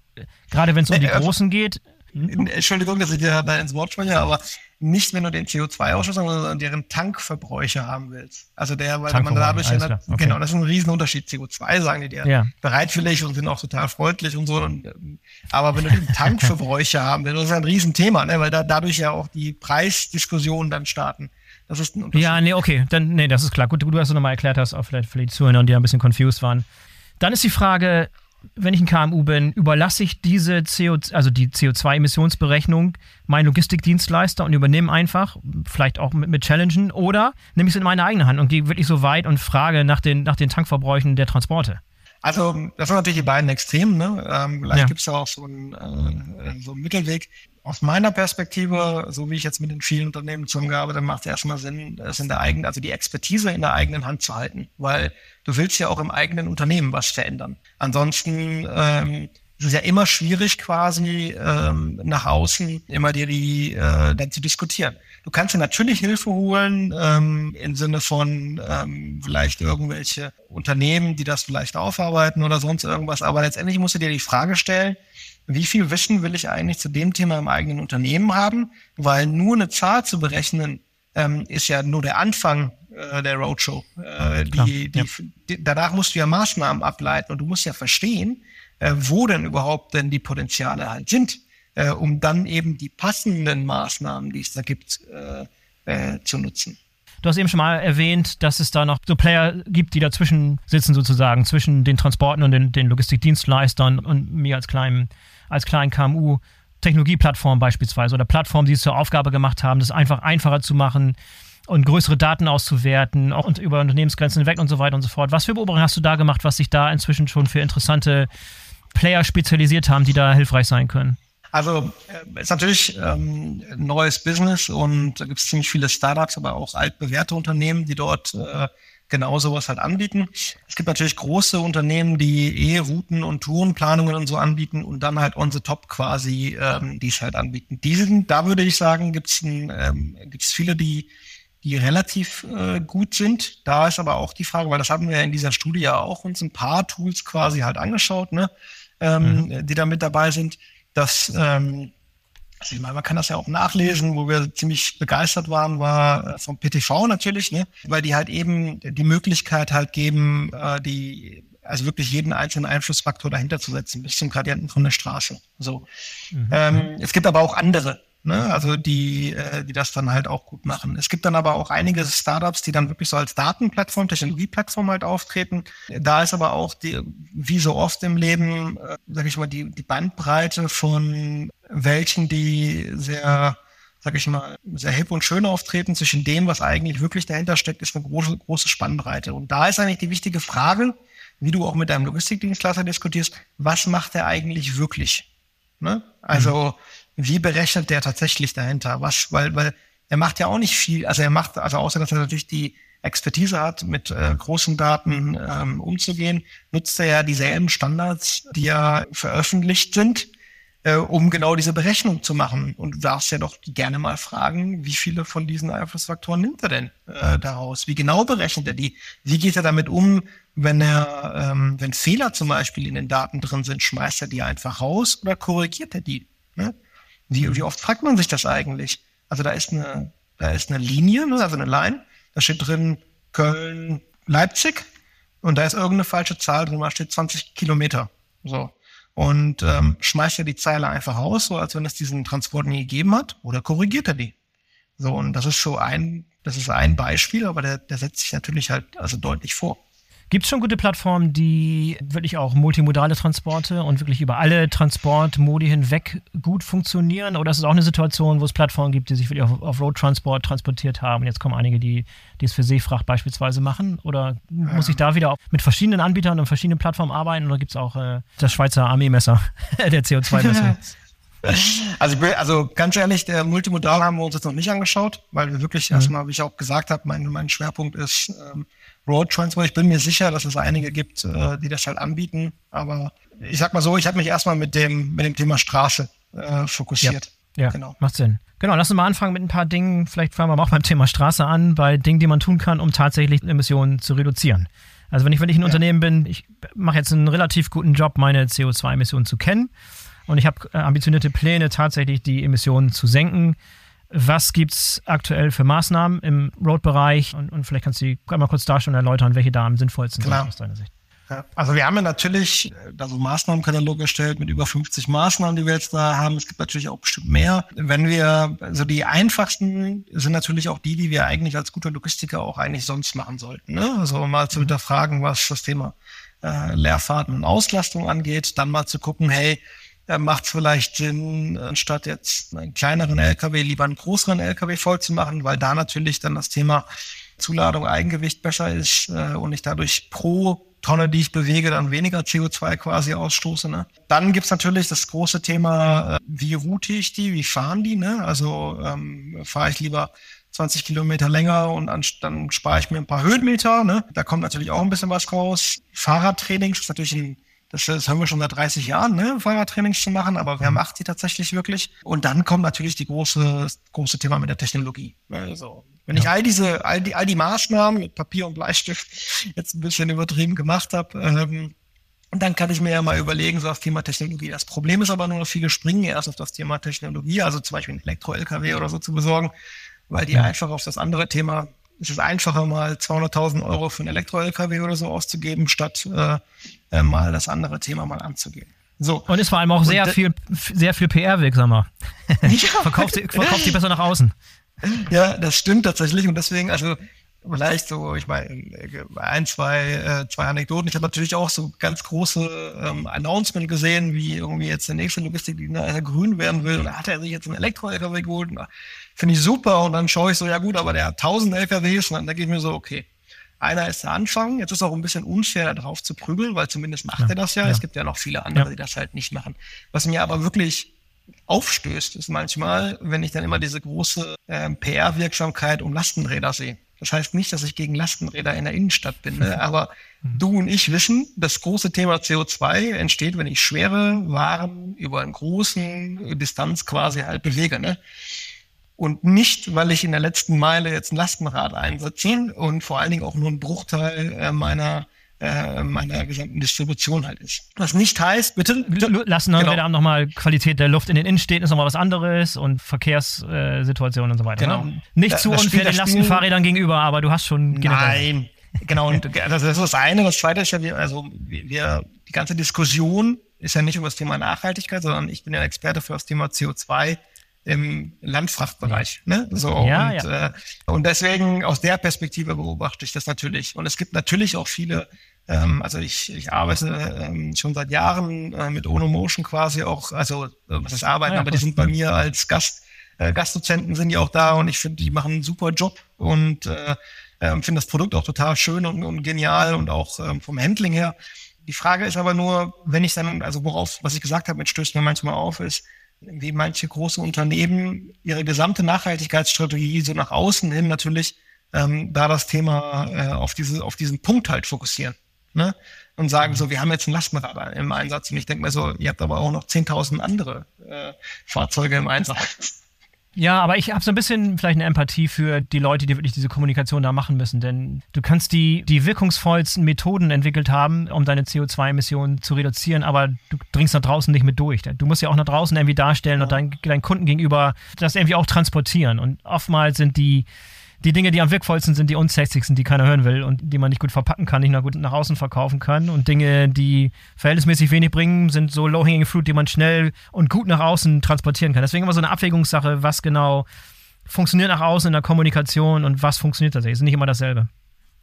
gerade wenn es um die äh, Großen geht. Hm? Entschuldigung, dass ich dir da ins Wort spreche, aber nicht, wenn du den CO2-Ausschuss, sondern deren Tankverbräuche haben willst. Also der, weil man dadurch, ja, okay. genau, das ist ein Riesenunterschied. CO2 sagen die dir ja. bereitwillig und sind auch total freundlich und so. Und, ähm, aber wenn du den Tankverbräuche haben willst, das ist ein Riesenthema, ne, weil da, dadurch ja auch die Preisdiskussionen dann starten. Das ist ein Unterschied. Ja, nee, okay, dann, nee, das ist klar. Gut, du hast es nochmal erklärt hast, auch vielleicht für die Zuhörer, die ein bisschen confused waren. Dann ist die Frage, wenn ich ein KMU bin, überlasse ich diese CO, also die CO2-Emissionsberechnung meinen Logistikdienstleister und übernehme einfach, vielleicht auch mit, mit Challengen, oder nehme ich es in meine eigene Hand und gehe wirklich so weit und frage nach den, nach den Tankverbräuchen der Transporte. Also, das sind natürlich die beiden Extremen. Ne? Ähm, vielleicht ja. gibt es ja auch so einen, äh, so einen Mittelweg. Aus meiner Perspektive, so wie ich jetzt mit den vielen Unternehmen zusammengearbeitet habe, macht es erstmal Sinn, es in der eigenen, also die Expertise in der eigenen Hand zu halten, weil du willst ja auch im eigenen Unternehmen was verändern. Ansonsten ähm, es ist ja immer schwierig quasi ähm, nach außen immer dir die äh, dann zu diskutieren. Du kannst dir natürlich Hilfe holen ähm, im Sinne von ähm, vielleicht irgendwelche Unternehmen, die das vielleicht aufarbeiten oder sonst irgendwas. Aber letztendlich musst du dir die Frage stellen, wie viel Wissen will ich eigentlich zu dem Thema im eigenen Unternehmen haben? Weil nur eine Zahl zu berechnen, ähm, ist ja nur der Anfang äh, der Roadshow. Äh, die, die, ja. die, danach musst du ja Maßnahmen ableiten und du musst ja verstehen, äh, wo denn überhaupt denn die Potenziale halt sind, äh, um dann eben die passenden Maßnahmen, die es da gibt, äh, äh, zu nutzen. Du hast eben schon mal erwähnt, dass es da noch so Player gibt, die dazwischen sitzen sozusagen, zwischen den Transporten und den, den Logistikdienstleistern und mir als kleinem als kleinen KMU Technologieplattformen beispielsweise oder Plattformen, die es zur Aufgabe gemacht haben, das einfach einfacher zu machen und größere Daten auszuwerten, auch über Unternehmensgrenzen hinweg und so weiter und so fort. Was für Beobachtungen hast du da gemacht, was sich da inzwischen schon für interessante Player spezialisiert haben, die da hilfreich sein können? Also äh, ist natürlich ähm, neues Business und da gibt es ziemlich viele Startups, aber auch altbewährte Unternehmen, die dort äh, genau sowas halt anbieten. Es gibt natürlich große Unternehmen, die eh Routen und Tourenplanungen und so anbieten und dann halt on the top quasi ähm, dies halt anbieten. Diesen, da würde ich sagen, gibt es ähm, gibt's viele, die die relativ äh, gut sind. Da ist aber auch die Frage, weil das haben wir in dieser Studie ja auch uns ein paar Tools quasi halt angeschaut, ne, ähm, mhm. die da mit dabei sind dass ähm, also ich meine, man kann das ja auch nachlesen, wo wir ziemlich begeistert waren, war äh, vom PTV natürlich, ne? weil die halt eben die Möglichkeit halt geben, äh, die also wirklich jeden einzelnen Einflussfaktor dahinter zu setzen, bis zum Gradienten von der Straße. So. Mhm. Ähm, es gibt aber auch andere, ne? also die, äh, die das dann halt auch gut machen. Es gibt dann aber auch einige Startups, die dann wirklich so als Datenplattform, Technologieplattform halt auftreten. Da ist aber auch die, wie so oft im Leben, äh, sage ich mal, die, die Bandbreite von welchen, die sehr sag ich mal, sehr hip und schön auftreten zwischen dem, was eigentlich wirklich dahinter steckt, ist eine große, große Spannbreite. Und da ist eigentlich die wichtige Frage, wie du auch mit deinem Logistikdienstleister diskutierst, was macht er eigentlich wirklich? Ne? Also, mhm. Wie berechnet der tatsächlich dahinter? Was, weil, weil er macht ja auch nicht viel, also er macht, also außer dass er natürlich die Expertise hat, mit äh, großen Daten ähm, umzugehen, nutzt er ja dieselben Standards, die ja veröffentlicht sind, äh, um genau diese Berechnung zu machen. Und du darfst ja doch gerne mal fragen, wie viele von diesen Einflussfaktoren nimmt er denn äh, daraus? Wie genau berechnet er die? Wie geht er damit um, wenn er, ähm, wenn Fehler zum Beispiel in den Daten drin sind, schmeißt er die einfach raus oder korrigiert er die? Ne? Wie, wie oft fragt man sich das eigentlich? Also da ist eine, da ist eine Linie, ne, also eine Line, da steht drin Köln, Leipzig und da ist irgendeine falsche Zahl drin, da steht 20 Kilometer. So. Und ähm, schmeißt er die Zeile einfach raus, so als wenn es diesen Transport nie gegeben hat, oder korrigiert er die? So, und das ist so ein, das ist ein Beispiel, aber der, der setzt sich natürlich halt also deutlich vor. Gibt es schon gute Plattformen, die wirklich auch multimodale Transporte und wirklich über alle Transportmodi hinweg gut funktionieren? Oder ist es auch eine Situation, wo es Plattformen gibt, die sich wirklich auf, auf Road-Transport transportiert haben und jetzt kommen einige, die, die es für Seefracht beispielsweise machen? Oder muss ich da wieder mit verschiedenen Anbietern und verschiedenen Plattformen arbeiten? Oder gibt es auch äh, das Schweizer Armeemesser der CO2-Messung? Also, also ganz ehrlich, der Multimodal haben wir uns jetzt noch nicht angeschaut, weil wir wirklich mhm. erstmal, wie ich auch gesagt habe, mein, mein Schwerpunkt ist ähm, Road Transport. Ich bin mir sicher, dass es einige gibt, äh, die das halt anbieten. Aber ich sag mal so, ich habe mich erstmal mit dem, mit dem Thema Straße äh, fokussiert. Ja, ja, genau. macht Sinn. Genau, lass uns mal anfangen mit ein paar Dingen. Vielleicht fangen wir auch beim Thema Straße an, bei Dingen, die man tun kann, um tatsächlich Emissionen zu reduzieren. Also wenn ich, wenn ich ein ja. Unternehmen bin, ich mache jetzt einen relativ guten Job, meine CO2-Emissionen zu kennen. Und ich habe äh, ambitionierte Pläne, tatsächlich die Emissionen zu senken. Was gibt es aktuell für Maßnahmen im Road-Bereich? Und, und, vielleicht kannst du die einmal kurz darstellen und erläutern, welche da am sinnvollsten Klar. sind aus deiner Sicht. Ja, also wir haben ja natürlich äh, da so einen Maßnahmenkatalog erstellt mit über 50 Maßnahmen, die wir jetzt da haben. Es gibt natürlich auch bestimmt mehr. Wenn wir, also die einfachsten sind natürlich auch die, die wir eigentlich als guter Logistiker auch eigentlich sonst machen sollten. Ne? Also mal zu mhm. hinterfragen, was das Thema äh, Leerfahrten und Auslastung angeht, dann mal zu gucken, hey, äh, macht es vielleicht Sinn, anstatt jetzt einen kleineren LKW lieber einen größeren LKW voll zu machen, weil da natürlich dann das Thema Zuladung, Eigengewicht besser ist äh, und ich dadurch pro Tonne, die ich bewege, dann weniger CO2 quasi ausstoße. Ne? Dann gibt's natürlich das große Thema, äh, wie route ich die, wie fahren die? Ne? Also ähm, fahre ich lieber 20 Kilometer länger und dann spare ich mir ein paar Höhenmeter. Ne? Da kommt natürlich auch ein bisschen was raus. Fahrradtrainings ist natürlich ein das, das haben wir schon seit 30 Jahren, ne, Fahrradtrainings zu machen, aber wer mhm. macht die tatsächlich wirklich? Und dann kommt natürlich die große, große Thema mit der Technologie. Also, wenn ja. ich all diese, all die, all die Maßnahmen mit Papier und Bleistift jetzt ein bisschen übertrieben gemacht habe, ähm, dann kann ich mir ja mal überlegen, so das Thema Technologie. Das Problem ist aber nur, viele springen erst auf das Thema Technologie, also zum Beispiel ein Elektro-LKW oder so zu besorgen, weil die ja. einfach auf das andere Thema es ist einfacher, mal 200.000 Euro für einen Elektro-LKW oder so auszugeben, statt äh, äh, mal das andere Thema mal anzugehen. So. Und ist vor allem auch sehr viel, sehr viel PR-wirksamer. Ja. verkauft, die, verkauft besser nach außen. Ja, das stimmt tatsächlich. Und deswegen, also vielleicht so, ich meine, ein, zwei, äh, zwei Anekdoten. Ich habe natürlich auch so ganz große ähm, Announcement gesehen, wie irgendwie jetzt der nächste Logistikdiener grün werden will. Und da hat er sich jetzt einen Elektro-LKW geholt. Finde ich super. Und dann schaue ich so, ja gut, aber der hat 1000 LKWs. Und dann denke ich mir so, okay, einer ist der Anfang. Jetzt ist auch ein bisschen unfair, darauf zu prügeln, weil zumindest macht ja, er das ja. ja. Es gibt ja noch viele andere, ja. die das halt nicht machen. Was mir aber wirklich aufstößt, ist manchmal, wenn ich dann immer diese große äh, PR-Wirksamkeit um Lastenräder sehe. Das heißt nicht, dass ich gegen Lastenräder in der Innenstadt bin, ne? aber mhm. du und ich wissen, das große Thema CO2 entsteht, wenn ich schwere Waren über einen großen Distanz quasi halt bewege. Ne? Und nicht, weil ich in der letzten Meile jetzt ein Lastenrad einsetze und vor allen Dingen auch nur einen Bruchteil äh, meiner äh, meiner gesamten Distribution halt ist. Was nicht heißt, bitte. Lassen genau. wir nochmal Qualität der Luft in den Innenstädten ist nochmal was anderes und Verkehrssituationen und so weiter. Genau. Ne? Nicht da, zu unfair den Lastenfahrrädern gegenüber, aber du hast schon generell. Nein, genau. Und das ist das eine. Das zweite ist ja, wir, also wir, die ganze Diskussion ist ja nicht über das Thema Nachhaltigkeit, sondern ich bin ja Experte für das Thema CO2 im Landfrachtbereich. Ne? So, ja, und, ja. Äh, und deswegen aus der Perspektive beobachte ich das natürlich. Und es gibt natürlich auch viele, ähm, also ich, ich arbeite ähm, schon seit Jahren äh, mit Ono Motion quasi auch, also äh, was ist Arbeiten, ja, aber die sind bei mir als Gast, äh, Gastdozenten sind die auch da und ich finde, die machen einen super Job und äh, äh, finde das Produkt auch total schön und, und genial und auch ähm, vom Handling her. Die Frage ist aber nur, wenn ich dann, also worauf, was ich gesagt habe, mit stößt mir manchmal auf, ist, wie manche große Unternehmen ihre gesamte Nachhaltigkeitsstrategie so nach außen hin natürlich ähm, da das Thema äh, auf, diese, auf diesen Punkt halt fokussieren. Ne? Und sagen so, wir haben jetzt ein Lastenrad im Einsatz. Und ich denke mir so, ihr habt aber auch noch 10.000 andere äh, Fahrzeuge im Einsatz. Ja, aber ich habe so ein bisschen vielleicht eine Empathie für die Leute, die wirklich diese Kommunikation da machen müssen. Denn du kannst die, die wirkungsvollsten Methoden entwickelt haben, um deine CO2-Emissionen zu reduzieren, aber du dringst nach draußen nicht mit durch. Du musst ja auch nach draußen irgendwie darstellen ja. und deinen dein Kunden gegenüber das irgendwie auch transportieren. Und oftmals sind die die Dinge, die am wirkvollsten sind, die unsexigsten, die keiner hören will und die man nicht gut verpacken kann, nicht nach gut nach außen verkaufen kann. Und Dinge, die verhältnismäßig wenig bringen, sind so low-hanging fruit, die man schnell und gut nach außen transportieren kann. Deswegen immer so eine Abwägungssache, was genau funktioniert nach außen in der Kommunikation und was funktioniert tatsächlich. Es ist nicht immer dasselbe.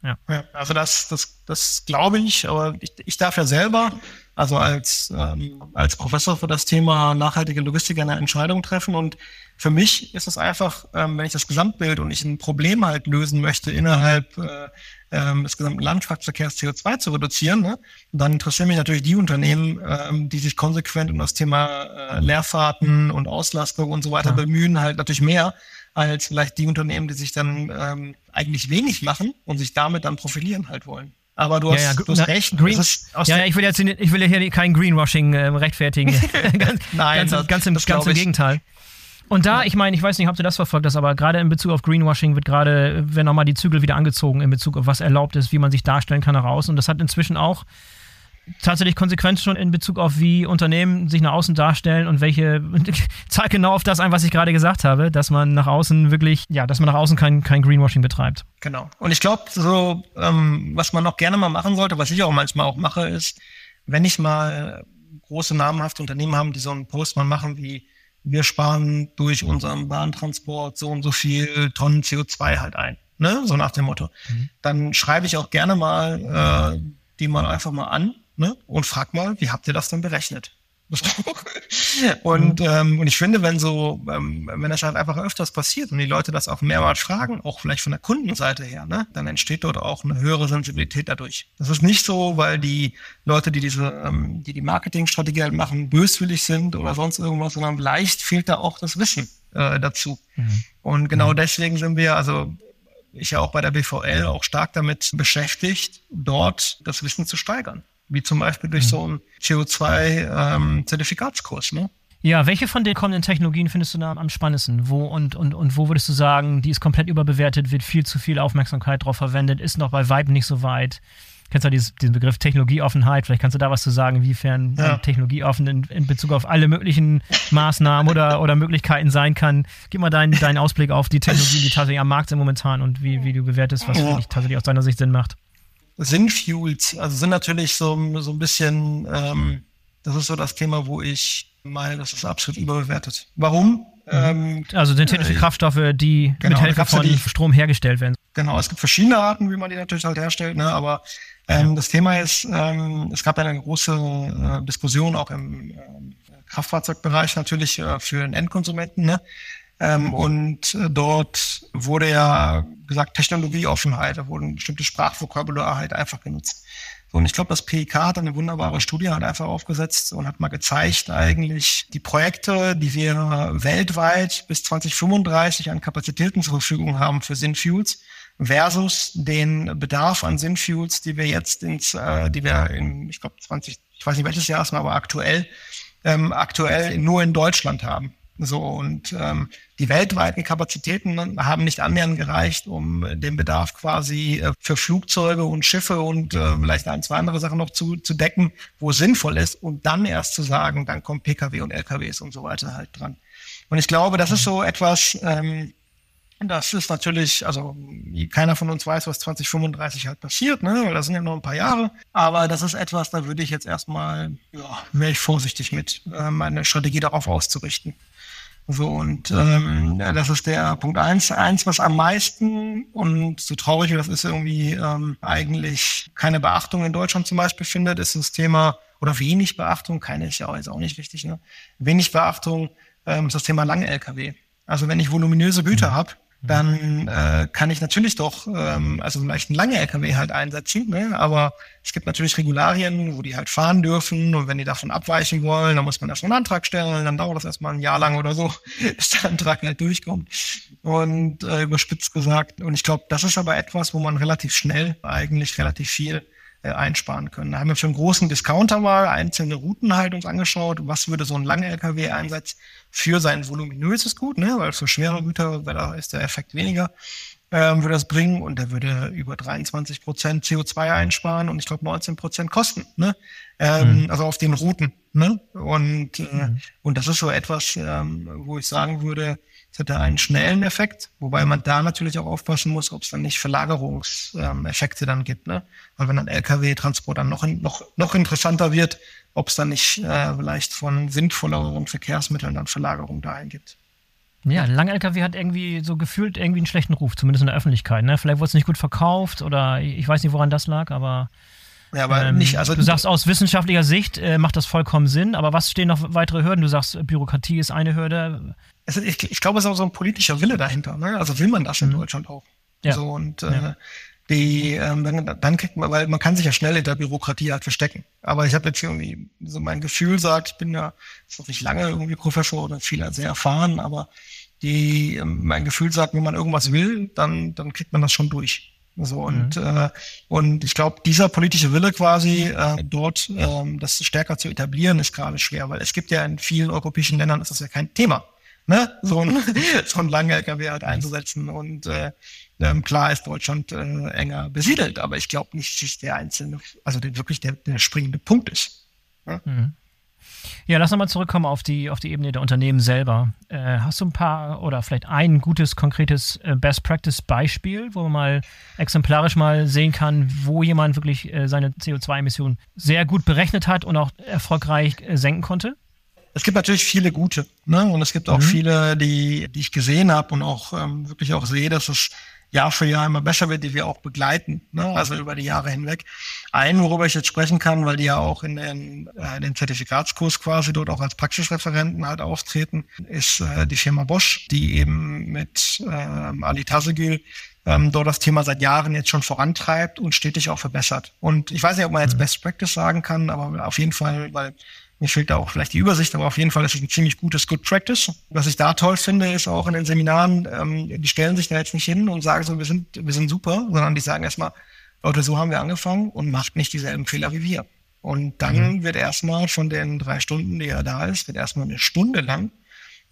Ja. ja also das, das, das glaube ich, aber ich, ich darf ja selber, also als, ähm, als Professor für das Thema nachhaltige Logistik eine Entscheidung treffen und für mich ist es einfach, ähm, wenn ich das Gesamtbild und ich ein Problem halt lösen möchte innerhalb äh, ähm, des gesamten Landfahrtverkehrs CO2 zu reduzieren, ne, dann interessieren mich natürlich die Unternehmen, ähm, die sich konsequent um das Thema äh, Leerfahrten und Auslastung und so weiter ja. bemühen, halt natürlich mehr als vielleicht die Unternehmen, die sich dann ähm, eigentlich wenig machen und sich damit dann profilieren halt wollen. Aber du hast, ja, ja, du hast na, recht. Green, ja, ja, ich will jetzt ich will hier kein Greenwashing äh, rechtfertigen. ganz, Nein, ganz, das, ganz im, ganz im Gegenteil. Und da, ich meine, ich weiß nicht, ob du das verfolgt hast, aber gerade in Bezug auf Greenwashing wird gerade, werden nochmal die Zügel wieder angezogen in Bezug auf was erlaubt ist, wie man sich darstellen kann heraus. Und das hat inzwischen auch tatsächlich Konsequenzen schon in Bezug auf, wie Unternehmen sich nach außen darstellen und welche, zahlt genau auf das ein, was ich gerade gesagt habe, dass man nach außen wirklich, ja, dass man nach außen kein, kein Greenwashing betreibt. Genau. Und ich glaube, so, ähm, was man noch gerne mal machen sollte, was ich auch manchmal auch mache, ist, wenn ich mal große namhafte Unternehmen haben, die so einen Post mal machen wie, wir sparen durch unseren Bahntransport so und so viel Tonnen CO2 halt ein. Ne? So nach dem Motto. Mhm. Dann schreibe ich auch gerne mal äh, die mal einfach mal an ne? und frag mal, wie habt ihr das denn berechnet? und, ähm, und ich finde, wenn so, ähm, wenn das halt einfach öfters passiert und die Leute das auch mehrmals fragen, auch vielleicht von der Kundenseite her, ne, dann entsteht dort auch eine höhere Sensibilität dadurch. Das ist nicht so, weil die Leute, die diese, ähm, die die Marketingstrategie halt machen, böswillig sind oder sonst irgendwas, sondern leicht fehlt da auch das Wissen äh, dazu. Mhm. Und genau mhm. deswegen sind wir, also ich ja auch bei der BVL auch stark damit beschäftigt, dort das Wissen zu steigern wie zum Beispiel durch so einen CO2-Zertifikatskurs. Ähm, ne? Ja, welche von den kommenden Technologien findest du da am spannendsten? Wo und, und, und wo würdest du sagen, die ist komplett überbewertet, wird viel zu viel Aufmerksamkeit drauf verwendet, ist noch bei Vibe nicht so weit? Kennst du dieses, diesen Begriff Technologieoffenheit? Vielleicht kannst du da was zu sagen, inwiefern ja. Technologieoffen in, in, Bezug auf alle möglichen Maßnahmen oder, oder Möglichkeiten sein kann. Gib mal deinen, deinen Ausblick auf die Technologien, die tatsächlich am Markt sind momentan und wie, wie du bewertest, was ja. tatsächlich aus deiner Sicht Sinn macht. Sinnfuels, also sind natürlich so, so ein bisschen, ähm, das ist so das Thema, wo ich meine, das ist absolut überbewertet. Warum? Mhm. Ähm, also synthetische äh, Kraftstoffe, die genau, mit Hilfe von die, Strom hergestellt werden. Genau, es gibt verschiedene Arten, wie man die natürlich halt herstellt, ne? aber ähm, ja. das Thema ist, ähm, es gab ja eine große äh, Diskussion auch im äh, Kraftfahrzeugbereich natürlich äh, für den Endkonsumenten, ne? Ähm, und äh, dort wurde ja gesagt, Technologieoffenheit, da wurden bestimmte Sprachvokabular halt einfach genutzt. So, und ich glaube, das PIK hat eine wunderbare Studie halt einfach aufgesetzt und hat mal gezeigt, eigentlich die Projekte, die wir weltweit bis 2035 an Kapazitäten zur Verfügung haben für Synfuels, versus den Bedarf an Synfuels, die wir jetzt ins, äh, die wir in, ich glaube, 20, ich weiß nicht welches Jahr es war, aber aktuell, ähm, aktuell nur in Deutschland haben. So, und ähm, die weltweiten Kapazitäten haben nicht annähernd gereicht, um den Bedarf quasi äh, für Flugzeuge und Schiffe und äh, vielleicht ein, zwei andere Sachen noch zu, zu decken, wo es sinnvoll ist. Und dann erst zu sagen, dann kommen Pkw und LKWs und so weiter halt dran. Und ich glaube, das ist so etwas, ähm, das ist natürlich, also keiner von uns weiß, was 2035 halt passiert, ne? Weil das sind ja noch ein paar Jahre. Aber das ist etwas, da würde ich jetzt erstmal, ja, wäre ich vorsichtig mit, äh, meine Strategie darauf auszurichten. So, und ähm, ja, das ist der Punkt eins. Eins, was am meisten und so traurig wie das ist, irgendwie ähm, eigentlich keine Beachtung in Deutschland zum Beispiel findet, ist das Thema, oder wenig Beachtung, keine ist ja auch, jetzt auch nicht richtig, ne? Wenig Beachtung ähm, ist das Thema lange LKW. Also wenn ich voluminöse Güter mhm. habe, dann äh, kann ich natürlich doch, ähm, also vielleicht einen lange LKW halt einsetzen, ne? aber es gibt natürlich Regularien, wo die halt fahren dürfen und wenn die davon abweichen wollen, dann muss man erstmal einen Antrag stellen, dann dauert das erstmal ein Jahr lang oder so, bis der Antrag halt durchkommt und äh, überspitzt gesagt. Und ich glaube, das ist aber etwas, wo man relativ schnell eigentlich relativ viel äh, einsparen können. Da haben wir für einen großen Discounter mal einzelne Routen halt uns angeschaut. Was würde so ein langer LKW-Einsatz für sein voluminöses Gut, ne, weil für schwere Güter da ist der Effekt weniger, ähm, würde das bringen und der würde über 23 Prozent CO2 einsparen und ich glaube 19 Prozent Kosten, ne? Ähm, mhm. Also auf den Routen, ne? Und, äh, mhm. und das ist so etwas, ähm, wo ich sagen würde, es hätte einen schnellen Effekt, wobei man da natürlich auch aufpassen muss, ob es dann nicht Verlagerungseffekte dann gibt. Ne? Weil wenn ein Lkw-Transport dann noch, noch, noch interessanter wird, ob es dann nicht äh, vielleicht von sinnvolleren Verkehrsmitteln dann Verlagerung dahin gibt. Ja, ein langer LKW hat irgendwie so gefühlt irgendwie einen schlechten Ruf, zumindest in der Öffentlichkeit. Ne? Vielleicht wurde es nicht gut verkauft oder ich weiß nicht, woran das lag, aber ja, aber ähm, nicht, also du sagst aus wissenschaftlicher Sicht äh, macht das vollkommen Sinn, aber was stehen noch weitere Hürden? Du sagst, Bürokratie ist eine Hürde. Es, ich, ich glaube, es ist auch so ein politischer Wille dahinter. Ne? Also will man das in mhm. Deutschland auch. Ja. So und äh, ja. Die, ähm, dann, dann kriegt man, weil man kann sich ja schnell in der Bürokratie halt verstecken. Aber ich habe jetzt irgendwie so mein Gefühl sagt, ich bin ja ist noch nicht lange irgendwie Professor oder viel sehr erfahren, aber die, ähm, mein Gefühl sagt, wenn man irgendwas will, dann, dann kriegt man das schon durch. So und mhm. äh, und ich glaube, dieser politische Wille quasi äh, dort ähm, das stärker zu etablieren ist gerade schwer, weil es gibt ja in vielen europäischen Ländern ist das ja kein Thema, ne? So ein so ein langer LKW halt einzusetzen und äh, ähm, klar ist Deutschland äh, enger besiedelt, aber ich glaube nicht, dass der einzelne, also der wirklich der, der springende Punkt ist. Ne? Mhm. Ja, lass nochmal zurückkommen auf die, auf die Ebene der Unternehmen selber. Äh, hast du ein paar oder vielleicht ein gutes, konkretes äh, Best-Practice-Beispiel, wo man mal exemplarisch mal sehen kann, wo jemand wirklich äh, seine CO2-Emissionen sehr gut berechnet hat und auch erfolgreich äh, senken konnte? Es gibt natürlich viele gute, ne? Und es gibt auch mhm. viele, die, die ich gesehen habe und auch ähm, wirklich auch sehe, dass es Jahr für Jahr immer besser wird, die wir auch begleiten, ne? also über die Jahre hinweg. Einen, worüber ich jetzt sprechen kann, weil die ja auch in den, äh, den Zertifikatskurs quasi dort auch als Praxisreferenten halt auftreten, ist äh, die Firma Bosch, die eben mit äh, Ali Tazegil ähm, dort das Thema seit Jahren jetzt schon vorantreibt und stetig auch verbessert. Und ich weiß nicht, ob man jetzt mhm. Best Practice sagen kann, aber auf jeden Fall, weil mir fehlt da auch vielleicht die Übersicht, aber auf jeden Fall ist es ein ziemlich gutes Good Practice. Was ich da toll finde, ist auch in den Seminaren, ähm, die stellen sich da jetzt nicht hin und sagen so, wir sind, wir sind super, sondern die sagen erstmal, Leute, so haben wir angefangen und macht nicht dieselben Fehler wie wir. Und dann mhm. wird erstmal von den drei Stunden, die er da ist, wird erstmal eine Stunde lang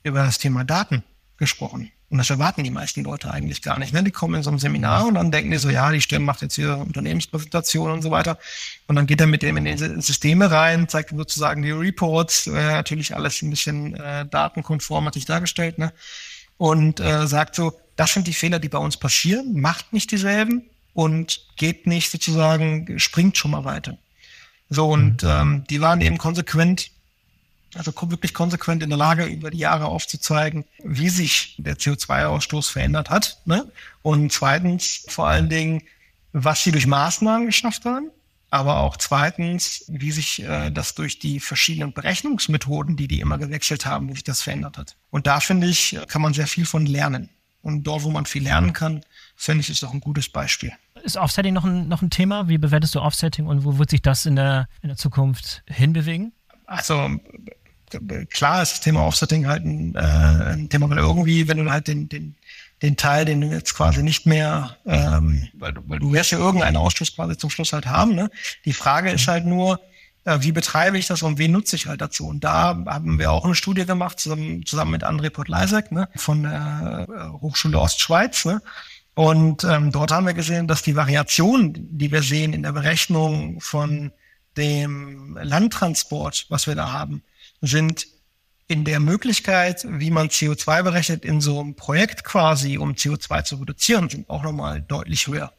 über das Thema Daten gesprochen. Und das erwarten die meisten Leute eigentlich gar nicht. Ne? Die kommen in so ein Seminar und dann denken die so, ja, die Stimme macht jetzt hier Unternehmenspräsentation und so weiter. Und dann geht er mit dem in die Systeme rein, zeigt sozusagen die Reports, äh, natürlich alles ein bisschen äh, datenkonform hat sich dargestellt, ne? Und äh, sagt so, das sind die Fehler, die bei uns passieren, macht nicht dieselben und geht nicht sozusagen, springt schon mal weiter. So, und mhm. ähm, die waren eben konsequent also wirklich konsequent in der Lage, über die Jahre aufzuzeigen, wie sich der CO2-Ausstoß verändert hat. Ne? Und zweitens vor allen Dingen, was sie durch Maßnahmen geschafft haben, aber auch zweitens, wie sich äh, das durch die verschiedenen Berechnungsmethoden, die die immer gewechselt haben, wie sich das verändert hat. Und da finde ich, kann man sehr viel von lernen. Und dort, wo man viel lernen kann, finde ich, ist auch ein gutes Beispiel. Ist Offsetting noch ein, noch ein Thema? Wie bewertest du Offsetting und wo wird sich das in der, in der Zukunft hinbewegen? Also klar ist das Thema Offsetting halt ein, äh, ein Thema, weil irgendwie, wenn du halt den, den, den Teil, den du jetzt quasi nicht mehr, ähm, weil, du, weil du wirst ja irgendeinen Ausstoß quasi zum Schluss halt haben. Ne? Die Frage ist halt nur, äh, wie betreibe ich das und wen nutze ich halt dazu? Und da haben wir auch eine Studie gemacht, zusammen, zusammen mit André Podleisek ne, von der äh, Hochschule Ostschweiz. Ne? Und ähm, dort haben wir gesehen, dass die Variation, die wir sehen in der Berechnung von dem Landtransport, was wir da haben, sind in der Möglichkeit, wie man CO2 berechnet in so einem Projekt quasi, um CO2 zu reduzieren, sind auch nochmal deutlich höher.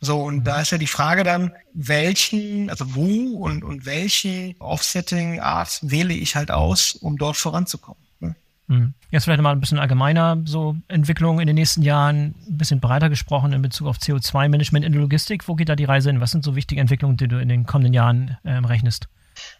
So, und da ist ja die Frage dann, welchen, also wo und, und welche Offsetting-Art wähle ich halt aus, um dort voranzukommen. Ne? Mhm. Jetzt vielleicht mal ein bisschen allgemeiner, so Entwicklung in den nächsten Jahren, ein bisschen breiter gesprochen in Bezug auf CO2-Management in der Logistik. Wo geht da die Reise hin? Was sind so wichtige Entwicklungen, die du in den kommenden Jahren ähm, rechnest?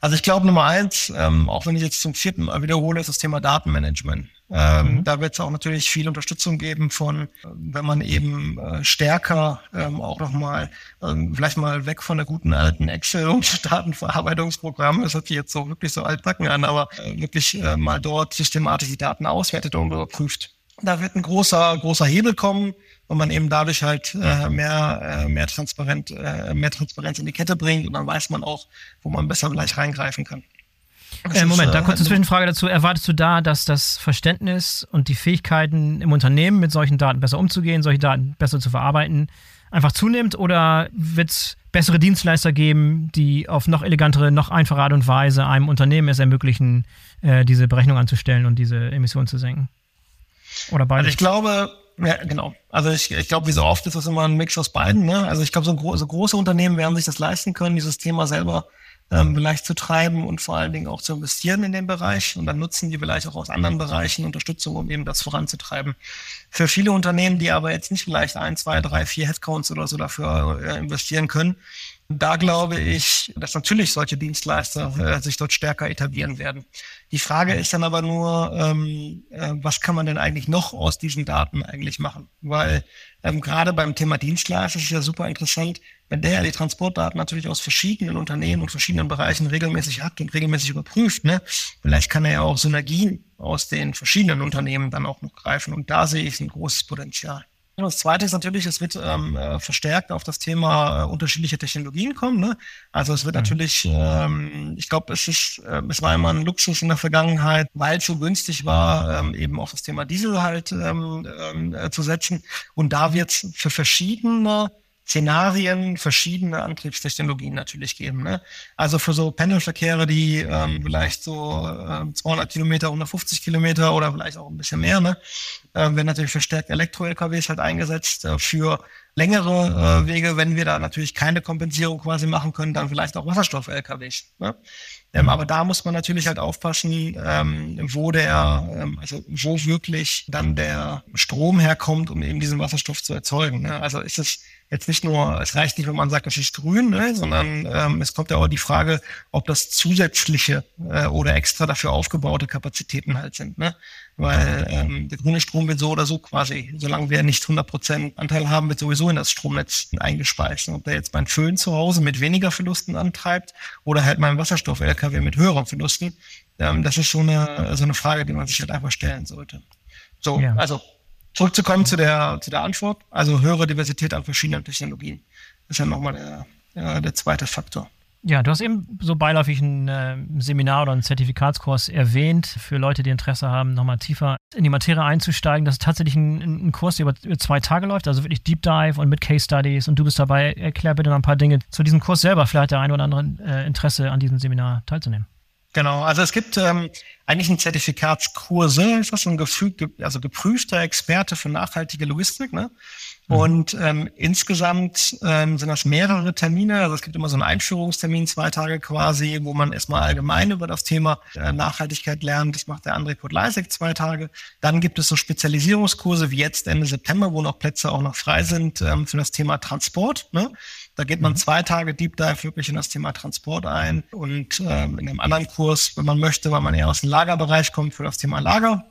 Also ich glaube Nummer eins, ähm, auch wenn ich jetzt zum vierten Mal wiederhole, ist das Thema Datenmanagement. Ähm, mhm. Da wird es auch natürlich viel Unterstützung geben von, wenn man eben äh, stärker ähm, auch nochmal, ähm, vielleicht mal weg von der guten alten Excel- und Datenverarbeitungsprogramm, das hört sich jetzt so wirklich so altbacken an, aber äh, wirklich äh, mal dort systematisch die Daten auswertet und überprüft. Da wird ein großer, großer Hebel kommen und man eben dadurch halt äh, mehr, äh, mehr, transparent, äh, mehr Transparenz in die Kette bringt und dann weiß man auch, wo man besser gleich reingreifen kann. Äh, Moment, ist, da kurz eine Zwischenfrage dazu. Erwartest du da, dass das Verständnis und die Fähigkeiten im Unternehmen mit solchen Daten besser umzugehen, solche Daten besser zu verarbeiten, einfach zunimmt oder wird es bessere Dienstleister geben, die auf noch elegantere, noch einfache Art und Weise einem Unternehmen es ermöglichen, äh, diese Berechnung anzustellen und diese Emissionen zu senken? Oder beide? Also ich glaube, ja, genau. Also ich, ich glaube, wie so oft ist das immer ein Mix aus beiden. Ne? Also ich glaube, so, gro so große Unternehmen werden sich das leisten können, dieses Thema selber ähm, vielleicht zu treiben und vor allen Dingen auch zu investieren in den Bereich. Und dann nutzen die vielleicht auch aus anderen Bereichen Unterstützung, um eben das voranzutreiben. Für viele Unternehmen, die aber jetzt nicht vielleicht ein, zwei, drei, vier Headcounts oder so dafür äh, investieren können, da glaube ich, dass natürlich solche Dienstleister äh, sich dort stärker etablieren werden. Die Frage ist dann aber nur, ähm, äh, was kann man denn eigentlich noch aus diesen Daten eigentlich machen? Weil ähm, gerade beim Thema Dienstleister ist es ja super interessant, wenn der ja die Transportdaten natürlich aus verschiedenen Unternehmen und verschiedenen Bereichen regelmäßig hat und regelmäßig überprüft, ne? Vielleicht kann er ja auch Synergien aus den verschiedenen Unternehmen dann auch noch greifen. Und da sehe ich ein großes Potenzial. Und das Zweite ist natürlich, es wird ähm, äh, verstärkt auf das Thema äh, unterschiedliche Technologien kommen. Ne? Also es wird mhm. natürlich, ähm, ich glaube, es ist, äh, es war immer ein Luxus in der Vergangenheit, weil es so günstig war, ähm, eben auf das Thema Diesel halt ähm, ähm äh, zu setzen. Und da wird es für verschiedene Szenarien verschiedene Antriebstechnologien natürlich geben. Ne? Also für so Pendelverkehre, die ähm, vielleicht so äh, 200 Kilometer, 150 Kilometer oder vielleicht auch ein bisschen mehr, ne? äh, werden natürlich verstärkt Elektro-LKWs halt eingesetzt. Äh, für längere äh, Wege, wenn wir da natürlich keine Kompensierung quasi machen können, dann vielleicht auch Wasserstoff-LKWs. Ne? Ähm, aber da muss man natürlich halt aufpassen, ähm, wo der, ähm, also wo wirklich dann der Strom herkommt, um eben diesen Wasserstoff zu erzeugen. Ne? Also ist es jetzt nicht nur, es reicht nicht, wenn man sagt, es ist grün, ne? sondern ähm, es kommt ja auch die Frage, ob das zusätzliche äh, oder extra dafür aufgebaute Kapazitäten halt sind. Ne? Weil ähm, der grüne Strom wird so oder so quasi, solange wir nicht 100% Anteil haben, wird sowieso in das Stromnetz eingespeist. Und ob der jetzt mein Föhn zu Hause mit weniger Verlusten antreibt oder halt mein Wasserstoff-LKW mit höheren Verlusten, ähm, das ist so eine, so eine Frage, die man sich halt einfach stellen sollte. So, ja. also zurückzukommen zu der, zu der Antwort, also höhere Diversität an verschiedenen Technologien. Ist ja nochmal der, der, der zweite Faktor. Ja, du hast eben so beiläufig ein äh, Seminar oder einen Zertifikatskurs erwähnt, für Leute, die Interesse haben, nochmal tiefer in die Materie einzusteigen. Das ist tatsächlich ein, ein Kurs, der über, über, zwei Tage läuft, also wirklich Deep Dive und mit Case Studies und du bist dabei. Erklär bitte noch ein paar Dinge zu diesem Kurs selber, vielleicht der ein oder andere äh, Interesse an diesem Seminar teilzunehmen. Genau, also es gibt ähm, eigentlich ein Zertifikatskurse, ist das ein gefügt, also geprüfter Experte für nachhaltige Logistik, ne? Mhm. Und ähm, insgesamt ähm, sind das mehrere Termine. Also es gibt immer so einen Einführungstermin, zwei Tage quasi, wo man erstmal allgemein über das Thema äh, Nachhaltigkeit lernt. Das macht der André Podleisek zwei Tage. Dann gibt es so Spezialisierungskurse wie jetzt Ende September, wo noch Plätze auch noch frei sind ähm, für das Thema Transport. Ne? Da geht man mhm. zwei Tage Deep Dive wirklich in das Thema Transport ein und ähm, in einem anderen Kurs, wenn man möchte, weil man eher aus dem Lagerbereich kommt, für das Thema Lager.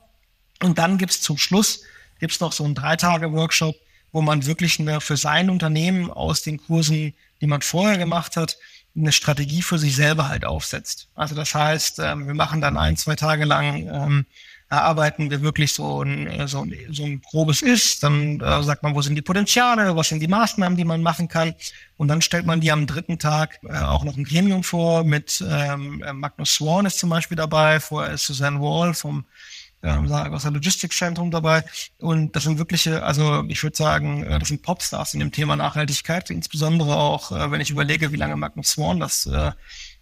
Und dann gibt's zum Schluss gibt's noch so einen drei Tage Workshop, wo man wirklich eine, für sein Unternehmen aus den Kursen, die man vorher gemacht hat, eine Strategie für sich selber halt aufsetzt. Also das heißt, ähm, wir machen dann ein, zwei Tage lang ähm, erarbeiten wir wirklich so ein, äh, so ein, so ein grobes Ist, dann äh, sagt man, wo sind die Potenziale, was sind die Maßnahmen, die man machen kann. Und dann stellt man die am dritten Tag äh, auch noch ein Gremium vor mit ähm, äh, Magnus Swan ist zum Beispiel dabei, vorher ist Suzanne Wall vom ähm, aus der Logistikzentrum dabei. Und das sind wirkliche, also ich würde sagen, äh, das sind Popstars in dem Thema Nachhaltigkeit, insbesondere auch, äh, wenn ich überlege, wie lange Magnus Swan das äh,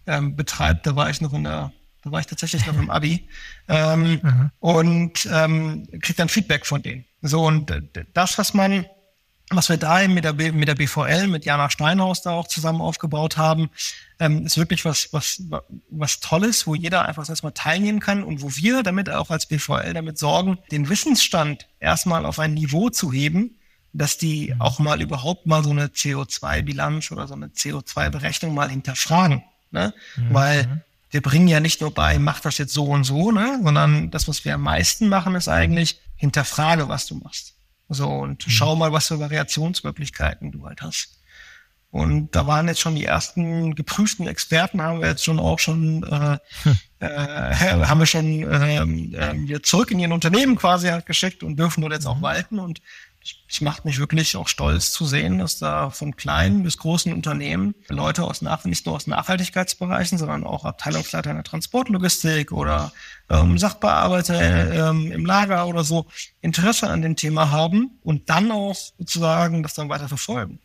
ähm, betreibt, da war ich noch in der da war ich tatsächlich noch im Abi. Ähm, mhm. Und ähm, kriegt dann Feedback von denen. So, und das, was man, was wir da mit der, mit der BVL, mit Jana Steinhaus da auch zusammen aufgebaut haben, ähm, ist wirklich was, was, was Tolles, wo jeder einfach erstmal teilnehmen kann und wo wir damit auch als BVL damit sorgen, den Wissensstand erstmal auf ein Niveau zu heben, dass die auch mal überhaupt mal so eine CO2-Bilanz oder so eine CO2-Berechnung mal hinterfragen. Ne? Mhm. Weil wir bringen ja nicht nur bei, mach das jetzt so und so, ne, sondern das, was wir am meisten machen, ist eigentlich hinterfrage, was du machst. So und mhm. schau mal, was für Variationsmöglichkeiten du halt hast. Und da waren jetzt schon die ersten geprüften Experten, haben wir jetzt schon auch schon, äh, hm. äh, haben wir schon äh, zurück in ihren Unternehmen quasi halt geschickt und dürfen dort jetzt auch mhm. walten. Und ich macht mich wirklich auch stolz zu sehen, dass da von kleinen bis großen Unternehmen Leute aus nach, nicht nur aus Nachhaltigkeitsbereichen, sondern auch Abteilungsleiter in der Transportlogistik oder ähm, Sachbearbeiter ähm, im Lager oder so Interesse an dem Thema haben und dann auch sozusagen das dann weiter verfolgen.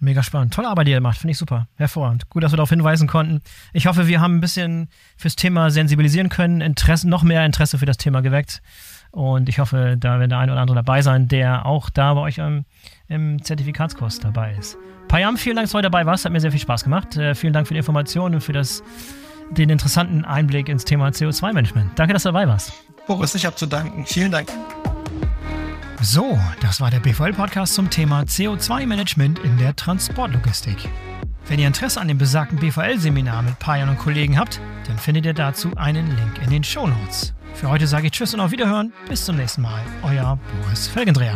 Mega spannend. Tolle Arbeit, die ihr macht. Finde ich super. Hervorragend. Gut, dass wir darauf hinweisen konnten. Ich hoffe, wir haben ein bisschen fürs Thema sensibilisieren können, Interesse, noch mehr Interesse für das Thema geweckt. Und ich hoffe, da wird der eine oder andere dabei sein, der auch da bei euch im, im Zertifikatskurs dabei ist. Payam, vielen Dank, dass du heute dabei warst. Hat mir sehr viel Spaß gemacht. Äh, vielen Dank für die Informationen und für das, den interessanten Einblick ins Thema CO2-Management. Danke, dass du dabei warst. Boris, ich habe zu danken. Vielen Dank. So, das war der BVL-Podcast zum Thema CO2-Management in der Transportlogistik. Wenn ihr Interesse an dem besagten BVL-Seminar mit Payan und Kollegen habt, dann findet ihr dazu einen Link in den Show Notes. Für heute sage ich Tschüss und auf Wiederhören. Bis zum nächsten Mal. Euer Boris Felgendreher.